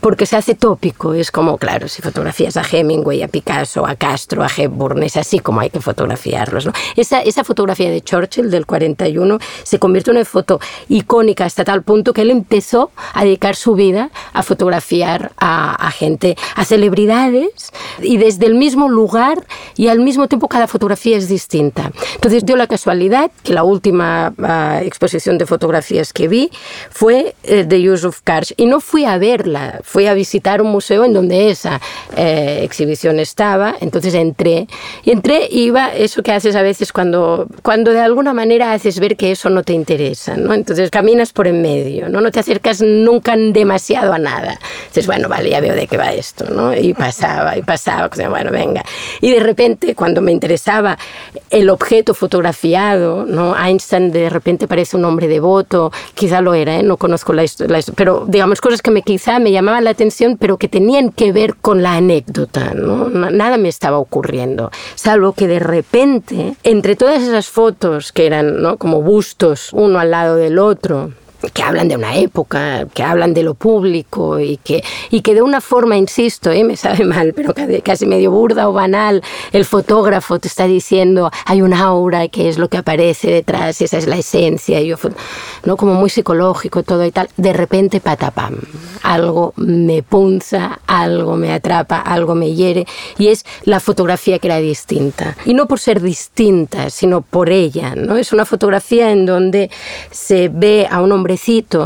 porque se hace tópico. Es como, claro, si fotografías a Hemingway, a Picasso, a Castro, a Hepburn, es así como hay que fotografiarlos. ¿no? Esa, esa fotografía de Churchill del 41 se convirtió en una foto icónica hasta tal punto que él empezó a dedicar su vida a fotografiar a, a gente, a celebridades, y desde el mismo lugar y al mismo tiempo cada fotografía es distinta. Entonces dio la casualidad que la última uh, exposición de fotografías que vi fue de Yusuf Karsh y no fui a verla fui a visitar un museo en donde esa eh, exhibición estaba, entonces entré y entré iba eso que haces a veces cuando, cuando de alguna manera haces ver que eso no te interesa, ¿no? Entonces caminas por en medio, ¿no? No te acercas nunca demasiado a nada. Dices, bueno, vale, ya veo de qué va esto, ¿no? Y pasaba, y pasaba, bueno, venga. Y de repente, cuando me interesaba el objeto fotografiado, ¿no? Einstein de repente parece un hombre devoto, quizá lo era, ¿eh? no conozco la historia, pero digamos cosas que me, quizá me llamaban la atención, pero que tenían que ver con la anécdota, ¿no? Nada me estaba ocurriendo, salvo que de repente, entre todas esas fotos que eran ¿no? como bustos uno al lado del otro, que hablan de una época, que hablan de lo público y que, y que de una forma, insisto, ¿eh? me sabe mal, pero casi medio burda o banal, el fotógrafo te está diciendo hay un aura que es lo que aparece detrás esa es la esencia, y yo, ¿no? como muy psicológico todo y tal, de repente patapam, algo me punza, algo me atrapa, algo me hiere y es la fotografía que era distinta. Y no por ser distinta, sino por ella, ¿no? Es una fotografía en donde se ve a un hombre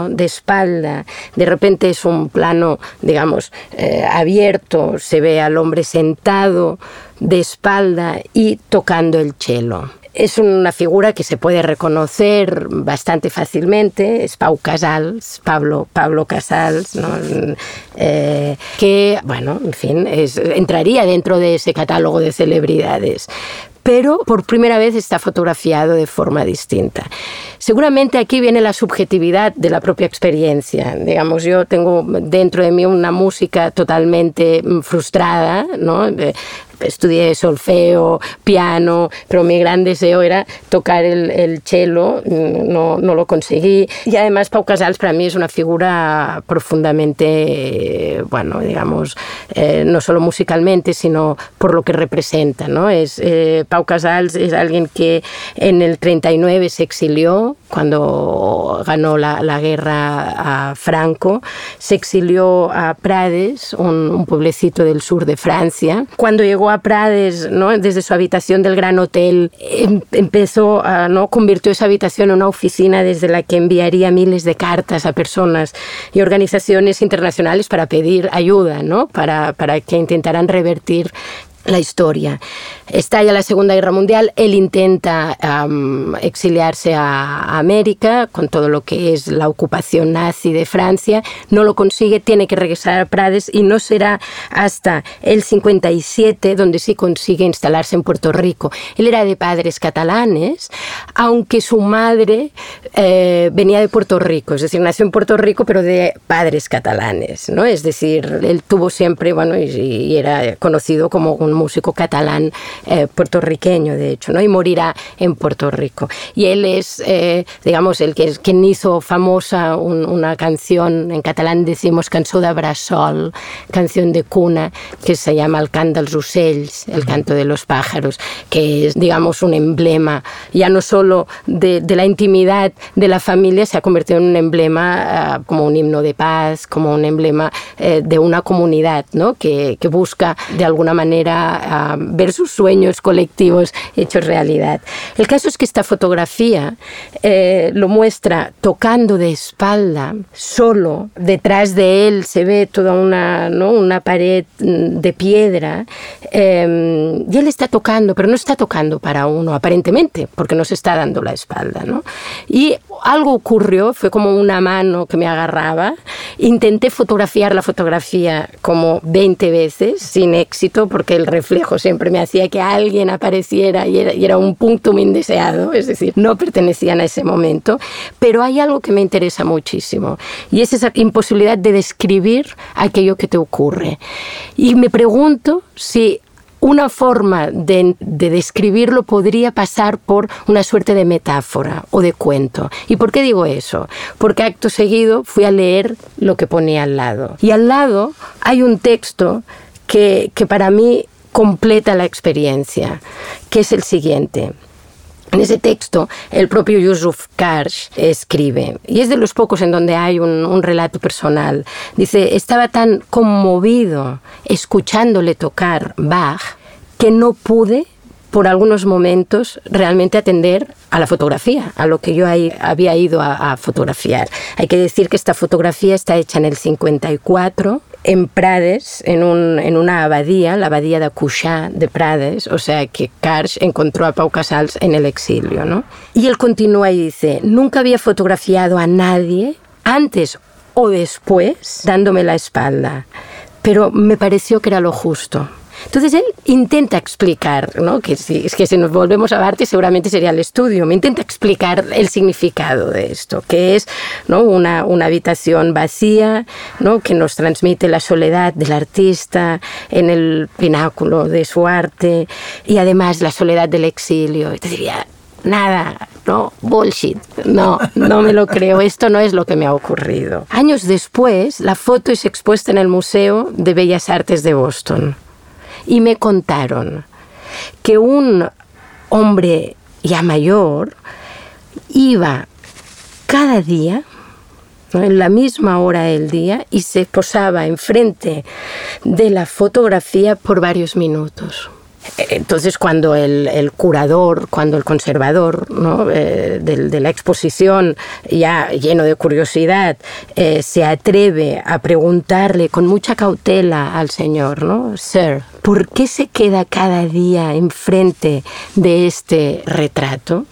de espalda, de repente es un plano, digamos, eh, abierto, se ve al hombre sentado de espalda y tocando el cello. Es una figura que se puede reconocer bastante fácilmente, es Pau Casals, Pablo, Pablo Casals, eh, que, bueno, en fin, entraría dentro de ese catálogo de celebridades pero por primera vez está fotografiado de forma distinta. Seguramente aquí viene la subjetividad de la propia experiencia. Digamos, yo tengo dentro de mí una música totalmente mm, frustrada, ¿no? Estudié solfeo, piano, pero mi gran deseo era tocar el, el cello, no, no, lo conseguí. Y además Pau Casals para mí es una figura profundamente, bueno, digamos, eh, no solo musicalmente, sino por lo que representa. ¿no? Es, eh, Pau Casals es alguien que en el 39 se exilió cuando ganó la, la guerra a Franco, se exilió a Prades, un, un pueblecito del sur de Francia. Cuando llegó a Prades, ¿no? desde su habitación del Gran Hotel, em, empezó a, ¿no? convirtió esa habitación en una oficina desde la que enviaría miles de cartas a personas y organizaciones internacionales para pedir ayuda, ¿no? para, para que intentaran revertir la historia. Estalla la Segunda Guerra Mundial, él intenta exiliarse a América con todo lo que es la ocupación nazi de Francia, no lo consigue, tiene que regresar a Prades y no será hasta el 57 donde sí consigue instalarse en Puerto Rico. Él era de padres catalanes, aunque su madre eh, venía de Puerto Rico, es decir, nació en Puerto Rico pero de padres catalanes, ¿no? Es decir, él tuvo siempre, bueno, y, y era conocido como un músico catalán eh, puertorriqueño, de hecho, ¿no? y morirá en Puerto Rico. Y él es, eh, digamos, el que quien hizo famosa una canción, en catalán decimos cançó de brasol, canción de cuna, que se llama El cant dels ocells, el canto de los pájaros, que es, digamos, un emblema, ya no solo de, de la intimidad de la familia, se ha convertido en un emblema uh, como un himno de paz, como un emblema uh, de una comunidad, ¿no? que, que busca de alguna manera a, ver sus sueños colectivos hechos realidad. El caso es que esta fotografía eh, lo muestra tocando de espalda, solo, detrás de él se ve toda una, ¿no? una pared mm, de piedra eh, y él está tocando, pero no está tocando para uno aparentemente, porque no se está dando la espalda. ¿no? Y algo ocurrió, fue como una mano que me agarraba, intenté fotografiar la fotografía como 20 veces sin éxito porque el reflejo siempre me hacía que alguien apareciera y era, un punto muy indeseado, es decir, no pertenecían a ese momento. Pero hay algo que me interesa muchísimo y es esa imposibilidad de describir aquello que te ocurre. Y me pregunto si una forma de, describirlo podría pasar por una suerte de metáfora o de cuento. ¿Y por qué digo eso? Porque acto seguido fui a leer lo que ponía al lado. Y al lado hay un texto que, que para mí completa la experiencia, que es el siguiente. En ese texto, el propio Yusuf Karsh escribe, y es de los pocos en donde hay un, relato personal. Dice, estaba tan conmovido escuchándole tocar Bach que no pude por algunos momentos realmente atender a la fotografía, a lo que yo ahí había ido a, fotografiar. Hay que decir que esta fotografía está hecha en el 54 en Prades, en, un, en una abadía, la abadía de Cuixà de Prades, o sea que Karsh encontró a Pau Casals en el exilio. ¿no? Y él continúa y dice, nunca había fotografiado a nadie antes o después dándome la espalda, pero me pareció que era lo justo. Entonces él intenta explicar, ¿no? que si, es que si nos volvemos a Barthes seguramente sería el estudio, me intenta explicar el significado de esto, que es ¿no? una, una habitación vacía ¿no? que nos transmite la soledad del artista en el pináculo de su arte y además la soledad del exilio. Y te diría, nada, no, bullshit, no, no me lo creo, esto no es lo que me ha ocurrido. Años después, la foto es expuesta en el Museo de Bellas Artes de Boston y me contaron que un hombre ya mayor iba cada día en la misma hora del día y se posaba enfrente de la fotografía por varios minutos. Entonces, cuando el, curador, cuando el conservador eh, de, la exposición, ya lleno de curiosidad, eh, se atreve a preguntarle con mucha cautela al señor, ¿no? Sir, ¿por qué se queda cada día enfrente de este retrato?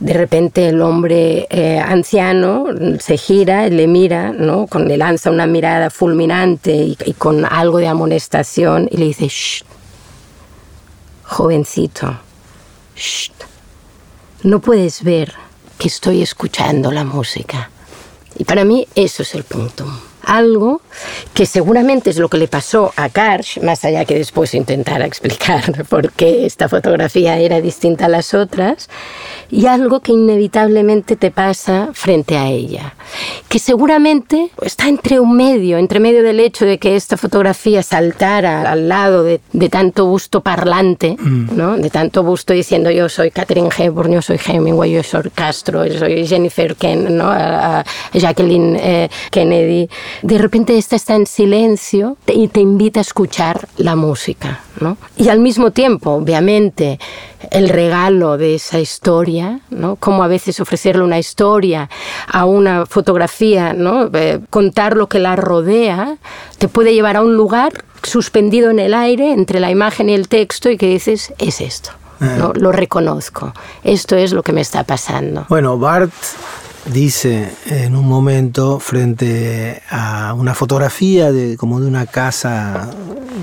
de repente el hombre eh, anciano se gira, le mira, ¿no? Con, le lanza una mirada fulminante y, y con algo de amonestación y le dice, Shh, jovencito, no puedes ver que estoy escuchando la música. Y para mí eso es el punto algo que seguramente es lo que le pasó a Karsh, más allá que después intentara explicar por qué esta fotografía era distinta a las otras, y algo que inevitablemente te pasa frente a ella, que seguramente está entre un medio, entre medio del hecho de que esta fotografía saltara al lado de, tanto busto parlante, mm. ¿no? de tanto busto diciendo yo soy Catherine Hepburn, yo soy Hemingway, yo soy Castro, yo soy Jennifer Ken, ¿no? Jacqueline eh, Kennedy, de repente esta está en silencio y te invita a escuchar la música. ¿no? Y al mismo tiempo, obviamente, el regalo de esa historia, ¿no? como a veces ofrecerle una historia a una fotografía, ¿no? Eh, contar lo que la rodea, te puede llevar a un lugar suspendido en el aire entre la imagen y el texto y que dices, es esto. ¿no? Eh. Lo reconozco. Esto es lo que me está pasando. Bueno, Bart dice en un momento frente a una fotografía de como de una casa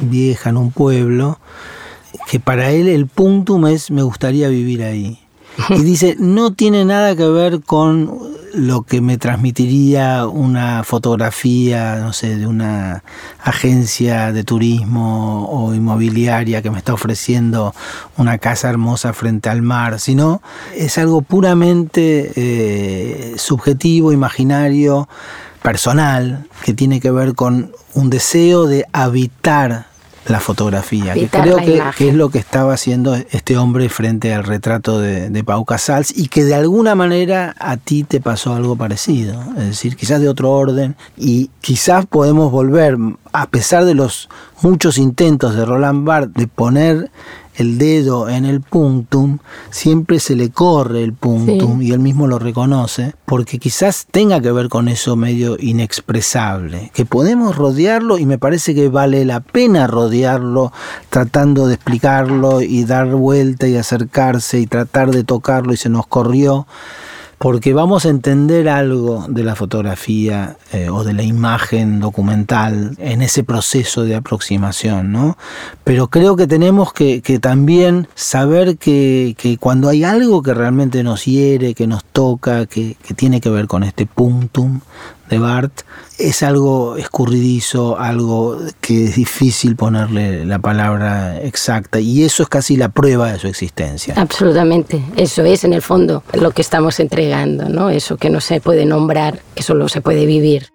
vieja en un pueblo que para él el puntum es me gustaría vivir ahí. Y dice, no tiene nada que ver con lo que me transmitiría una fotografía, no sé, de una agencia de turismo o inmobiliaria que me está ofreciendo una casa hermosa frente al mar, sino es algo puramente eh, subjetivo, imaginario, personal, que tiene que ver con un deseo de habitar la fotografía, que creo que, es lo que estaba haciendo este hombre frente al retrato de, Pau Casals y que de alguna manera a ti te pasó algo parecido, es decir, quizás de otro orden y quizás podemos volver, a pesar de los muchos intentos de Roland Barthes de poner el dedo en el puntum, siempre se le corre el puntum y él mismo lo reconoce, porque quizás tenga que ver con eso medio inexpresable, que podemos rodearlo y me parece que vale la pena rodearlo tratando de explicarlo y dar vuelta y acercarse y tratar de tocarlo y se nos corrió porque vamos a entender algo de la fotografía eh, o de la imagen documental en ese proceso de aproximación, ¿no? Pero creo que tenemos que, también saber que, cuando hay algo que realmente nos hiere, que nos toca, que, que tiene que ver con este puntum de Bart es algo escurridizo, algo que es difícil ponerle la palabra exacta y eso es casi la prueba de su existencia. Absolutamente, eso es en el fondo lo que estamos entregando, ¿no? Eso que no se puede nombrar, que solo se puede vivir.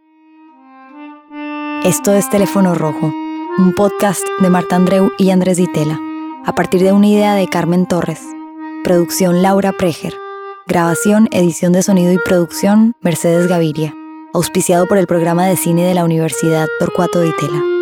Esto es Teléfono Rojo, un podcast de Marta Andreu y Andrés Ditela, a partir de una idea de Carmen Torres. Producción Laura Preger. Grabación, edición de sonido y producción Mercedes Gaviria auspiciado por el programa de cine de la Universidad Torcuato de Itela.